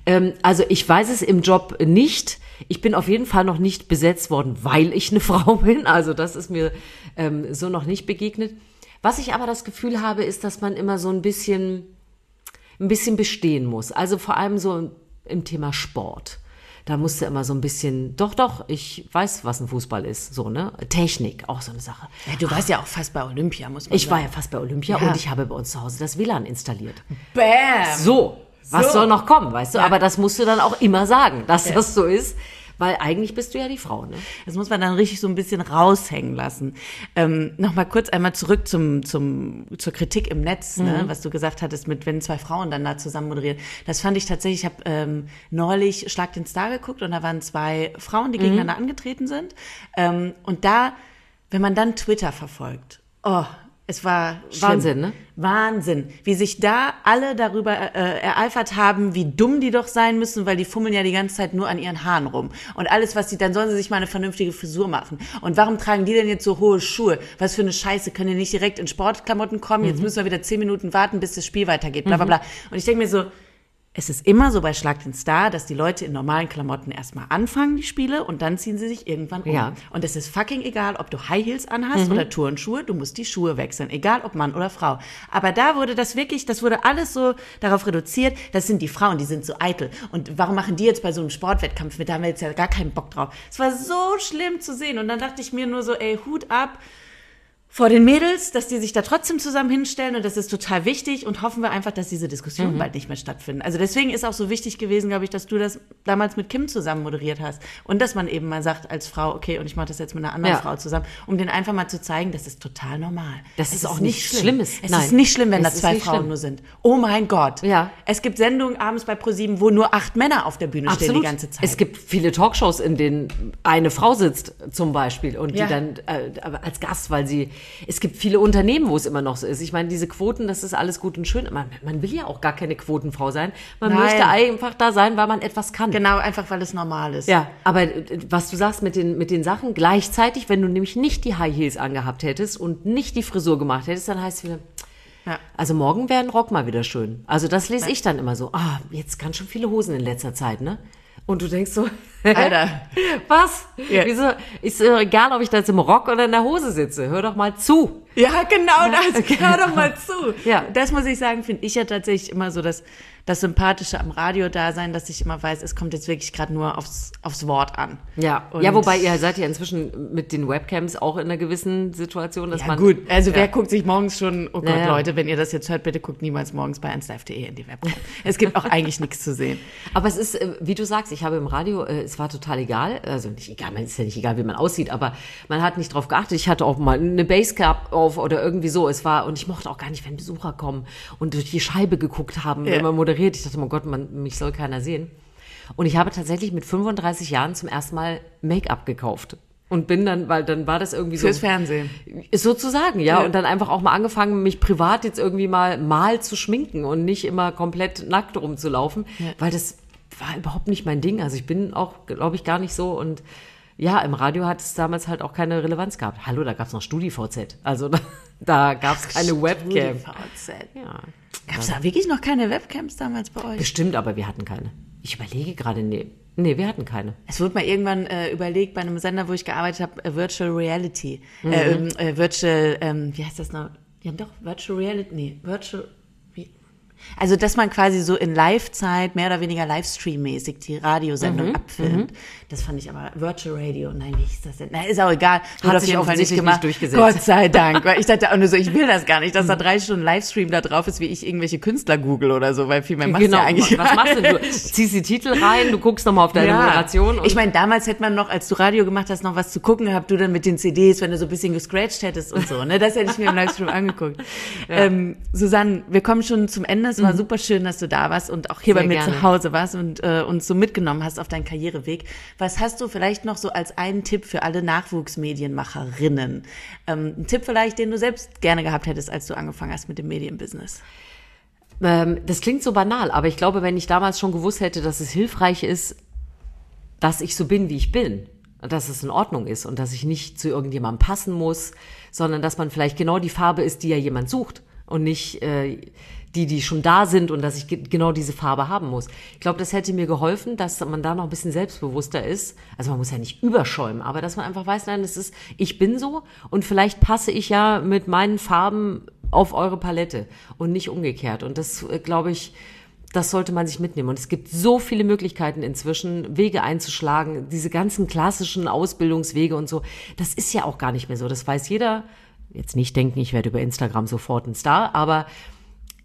Ähm, also ich weiß es im Job nicht. Ich bin auf jeden Fall noch nicht besetzt worden, weil ich eine Frau bin. Also das ist mir ähm, so noch nicht begegnet. Was ich aber das Gefühl habe, ist, dass man immer so ein bisschen, ein bisschen bestehen muss. Also vor allem so im Thema Sport da musste immer so ein bisschen, doch, doch, ich weiß, was ein Fußball ist, so, ne? Technik, auch so eine Sache. Ja, du warst ja auch fast bei Olympia, muss man ich sagen. Ich war ja fast bei Olympia ja. und ich habe bei uns zu Hause das WLAN installiert. Bam! So, was so. soll noch kommen, weißt du? Ja. Aber das musst du dann auch immer sagen, dass das so ist weil eigentlich bist du ja die Frau. Ne? Das muss man dann richtig so ein bisschen raushängen lassen. Ähm, Nochmal kurz einmal zurück zum, zum, zur Kritik im Netz, ne? mhm. ne? was du gesagt hattest, mit wenn zwei Frauen dann da zusammen moderieren. Das fand ich tatsächlich, ich habe ähm, neulich Schlag den Star geguckt und da waren zwei Frauen, die mhm. gegeneinander angetreten sind. Ähm, und da, wenn man dann Twitter verfolgt, oh, Es war schlimm. Wahnsinn, ne? Wahnsinn, wie sich da alle darüber äh, ereifert haben, wie dumm die doch sein müssen, weil die fummeln ja die ganze Zeit nur an ihren Haaren rum. Und alles, was sie, dann sollen sie sich mal eine vernünftige Frisur machen. Und warum tragen die denn jetzt so hohe Schuhe? Was für eine Scheiße, können die nicht direkt in Sportklamotten kommen? Jetzt müssen wir wieder zehn Minuten warten, bis das Spiel weitergeht, bla bla bla. Und ich denke mir so, es ist immer so bei Schlag den Star, dass die Leute in normalen Klamotten erstmal anfangen, die Spiele, und dann ziehen sie sich irgendwann um. Ja. Und es ist fucking egal, ob du High Heels anhast oder Turnschuhe, du musst die Schuhe wechseln, egal ob Mann oder Frau. Aber da wurde das wirklich, das wurde alles so darauf reduziert, das sind die Frauen, die sind so eitel. Und warum machen die jetzt bei so einem Sportwettkampf mit, da haben wir jetzt ja gar keinen Bock drauf. Es war so schlimm zu sehen. Und dann dachte ich mir nur so, ey, Hut ab vor den Mädels, dass die sich da trotzdem zusammen hinstellen und das ist total wichtig und hoffen wir einfach, dass diese Diskussionen bald nicht mehr stattfinden. Also deswegen ist auch so wichtig gewesen, glaube ich, dass du das damals mit Kim zusammen moderiert hast und dass man eben mal sagt als Frau, okay, und ich mache das jetzt mit einer anderen Ja. Frau zusammen, um den einfach mal zu zeigen, das ist total normal. Das Es ist auch nichts Schlimmes. Es Nein. ist nicht schlimm, wenn Es da zwei nicht Frauen schlimm. nur sind. Oh mein Gott. Ja. Es gibt Sendungen abends bei ProSieben, wo nur acht Männer auf der Bühne stehen die ganze Zeit. Es gibt viele Talkshows, in denen eine Frau sitzt, zum Beispiel, und Ja. die dann äh, als Gast, weil sie. Es gibt viele Unternehmen, wo es immer noch so ist. Ich meine, diese Quoten, das ist alles gut und schön. Man, man will ja auch gar keine Quotenfrau sein. Man Nein. möchte einfach da sein, weil man etwas kann. genau, einfach weil es normal ist. Ja, aber äh, was du sagst mit den, mit den Sachen, gleichzeitig, wenn du nämlich nicht die High Heels angehabt hättest und nicht die Frisur gemacht hättest, dann heißt es wieder, Ja. also morgen wäre ein Rock mal wieder schön. Also das lese ich dann immer so, ah, jetzt ganz schön viele Hosen in letzter Zeit, ne? Und du denkst so, Alter. was? Ja. Wieso? Ist doch egal, ob ich da jetzt im Rock oder in der Hose sitze. Hör doch mal zu. Ja, genau das. Hör doch mal zu. Ja. Das muss ich sagen, finde ich ja tatsächlich immer so das, das Sympathische am Radio-Dasein, dass ich immer weiß, es kommt jetzt wirklich gerade nur aufs, aufs Wort an. Ja. Und- ja, wobei ihr seid ja inzwischen mit den Webcams auch in einer gewissen Situation, dass Ja, man. gut. Also ja. wer guckt sich morgens schon, oh Gott, Naja. Leute, wenn ihr das jetzt hört, bitte guckt niemals morgens bei 1live.de in die Webcam. es gibt auch eigentlich nichts zu sehen. Aber es ist, äh, wie du sagst, ich habe im Radio, äh, es war total egal, also nicht egal, man ist ja nicht egal, wie man aussieht, aber man hat nicht drauf geachtet. Ich hatte auch mal eine Basecap auf oder irgendwie so. Es war, und ich mochte auch gar nicht, wenn Besucher kommen und durch die Scheibe geguckt haben, Ja. wenn man moderiert. Ich dachte, oh Gott, man, mich soll keiner sehen. Und ich habe tatsächlich mit 35 Jahren zum ersten Mal Make-up gekauft. Und bin dann, weil dann war das irgendwie so. Fürs Fernsehen. Sozusagen, ja. Ja. Und dann einfach auch mal angefangen, mich privat jetzt irgendwie mal mal zu schminken und nicht immer komplett nackt rumzulaufen, weil das war überhaupt nicht mein Ding. Also ich bin auch, glaube ich, gar nicht so und ja, im Radio hat es damals halt auch keine Relevanz gehabt. Hallo, da gab es noch StudiVZ. Also da, da gab es keine Webcam. VZ. Ja. Gab es da wirklich noch keine Webcams damals bei euch? Bestimmt, aber wir hatten keine. Ich überlege gerade, nee. Nee, wir hatten keine. Es wurde mal irgendwann äh, überlegt bei einem Sender, wo ich gearbeitet habe, äh, Virtual Reality. Äh, ähm, äh, Virtual, ähm, wie heißt das noch? Haben doch Virtual Reality, nee, Virtual? Also, dass man quasi so in Live-Zeit, mehr oder weniger Livestream-mäßig die Radiosendung abfilmt. Das fand ich aber Virtual Radio. Nein, wie hieß das denn? Na, ist auch egal. Wurde auf sich jeden Fall offensichtlich nicht durchgesetzt. Gott sei Dank. Weil ich dachte auch nur so, ich will das gar nicht, dass da drei Stunden Livestream da drauf ist, wie ich irgendwelche Künstler google oder so, weil viel mehr machst du ja eigentlich Genau. was machst du? Du ziehst die Titel rein, du guckst nochmal auf deine ja. Moderation. Ich meine, damals hätte man noch, als du Radio gemacht hast, noch was zu gucken gehabt, du dann mit den CDs, wenn du so ein bisschen gescratcht hättest und so. Ne? Das hätte ich mir im Livestream angeguckt. Ähm, Susanne, wir kommen schon zum Ende. Es war super schön, dass du da warst und auch hier Sehr bei mir gerne. zu Hause warst und äh, uns so mitgenommen hast auf deinen Karriereweg. Was hast du vielleicht noch so als einen Tipp für alle Nachwuchsmedienmacherinnen? Ähm, ein Tipp vielleicht, den du selbst gerne gehabt hättest, als du angefangen hast mit dem Medienbusiness. Ähm, das klingt so banal, aber ich glaube, wenn ich damals schon gewusst hätte, dass es hilfreich ist, dass ich so bin, wie ich bin, und dass es in Ordnung ist und dass ich nicht zu irgendjemandem passen muss, sondern dass man vielleicht genau die Farbe ist, die ja jemand sucht und nicht äh, die, die schon da sind und dass ich ge- genau diese Farbe haben muss. Ich glaube, das hätte mir geholfen, dass man da noch ein bisschen selbstbewusster ist. Also man muss ja nicht überschäumen, aber dass man einfach weiß, nein, das ist, ich bin so und vielleicht passe ich ja mit meinen Farben auf eure Palette und nicht umgekehrt. Und das, äh, glaube ich, das sollte man sich mitnehmen. Und es gibt so viele Möglichkeiten inzwischen, Wege einzuschlagen, diese ganzen klassischen Ausbildungswege und so. Das ist ja auch gar nicht mehr so. Das weiß jeder. Jetzt nicht denken, ich werde über Instagram sofort ein Star, aber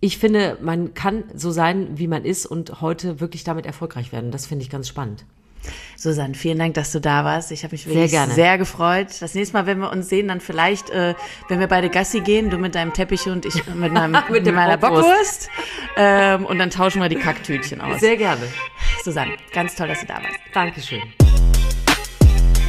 ich finde, man kann so sein, wie man ist und heute wirklich damit erfolgreich werden. Das finde ich ganz spannend. Susanne, vielen Dank, dass du da warst. Ich habe mich wirklich gerne. sehr gefreut. Das nächste Mal, wenn wir uns sehen, dann vielleicht, äh, wenn wir beide Gassi gehen, du mit deinem Teppich und ich mit, meinem, Mit mit meiner Bockwurst. Bockwurst. Ähm, und dann tauschen wir die Kacktütchen aus. Sehr gerne. Susanne, ganz toll, dass du da warst. Dankeschön.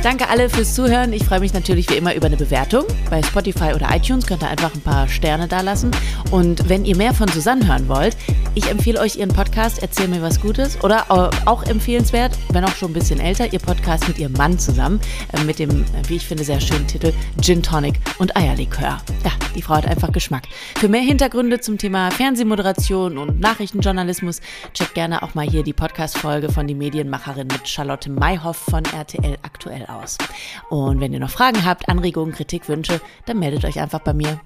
Danke alle fürs Zuhören. Ich freue mich natürlich wie immer über eine Bewertung. Bei Spotify oder iTunes könnt ihr einfach ein paar Sterne da lassen. Und wenn ihr mehr von Susanne hören wollt, ich empfehle euch ihren Podcast Erzähl mir was Gutes oder auch empfehlenswert, wenn auch schon ein bisschen älter, ihr Podcast mit ihrem Mann zusammen äh, mit dem, wie ich finde, sehr schönen Titel Gin Tonic und Eierlikör. Ja, die Frau hat einfach Geschmack. Für mehr Hintergründe zum Thema Fernsehmoderation und Nachrichtenjournalismus checkt gerne auch mal hier die Podcast-Folge von Die Medienmacherin mit Charlotte Mayhoff von RTL aktuell aus. Und wenn ihr noch Fragen habt, Anregungen, Kritik, Wünsche, dann meldet euch einfach bei mir.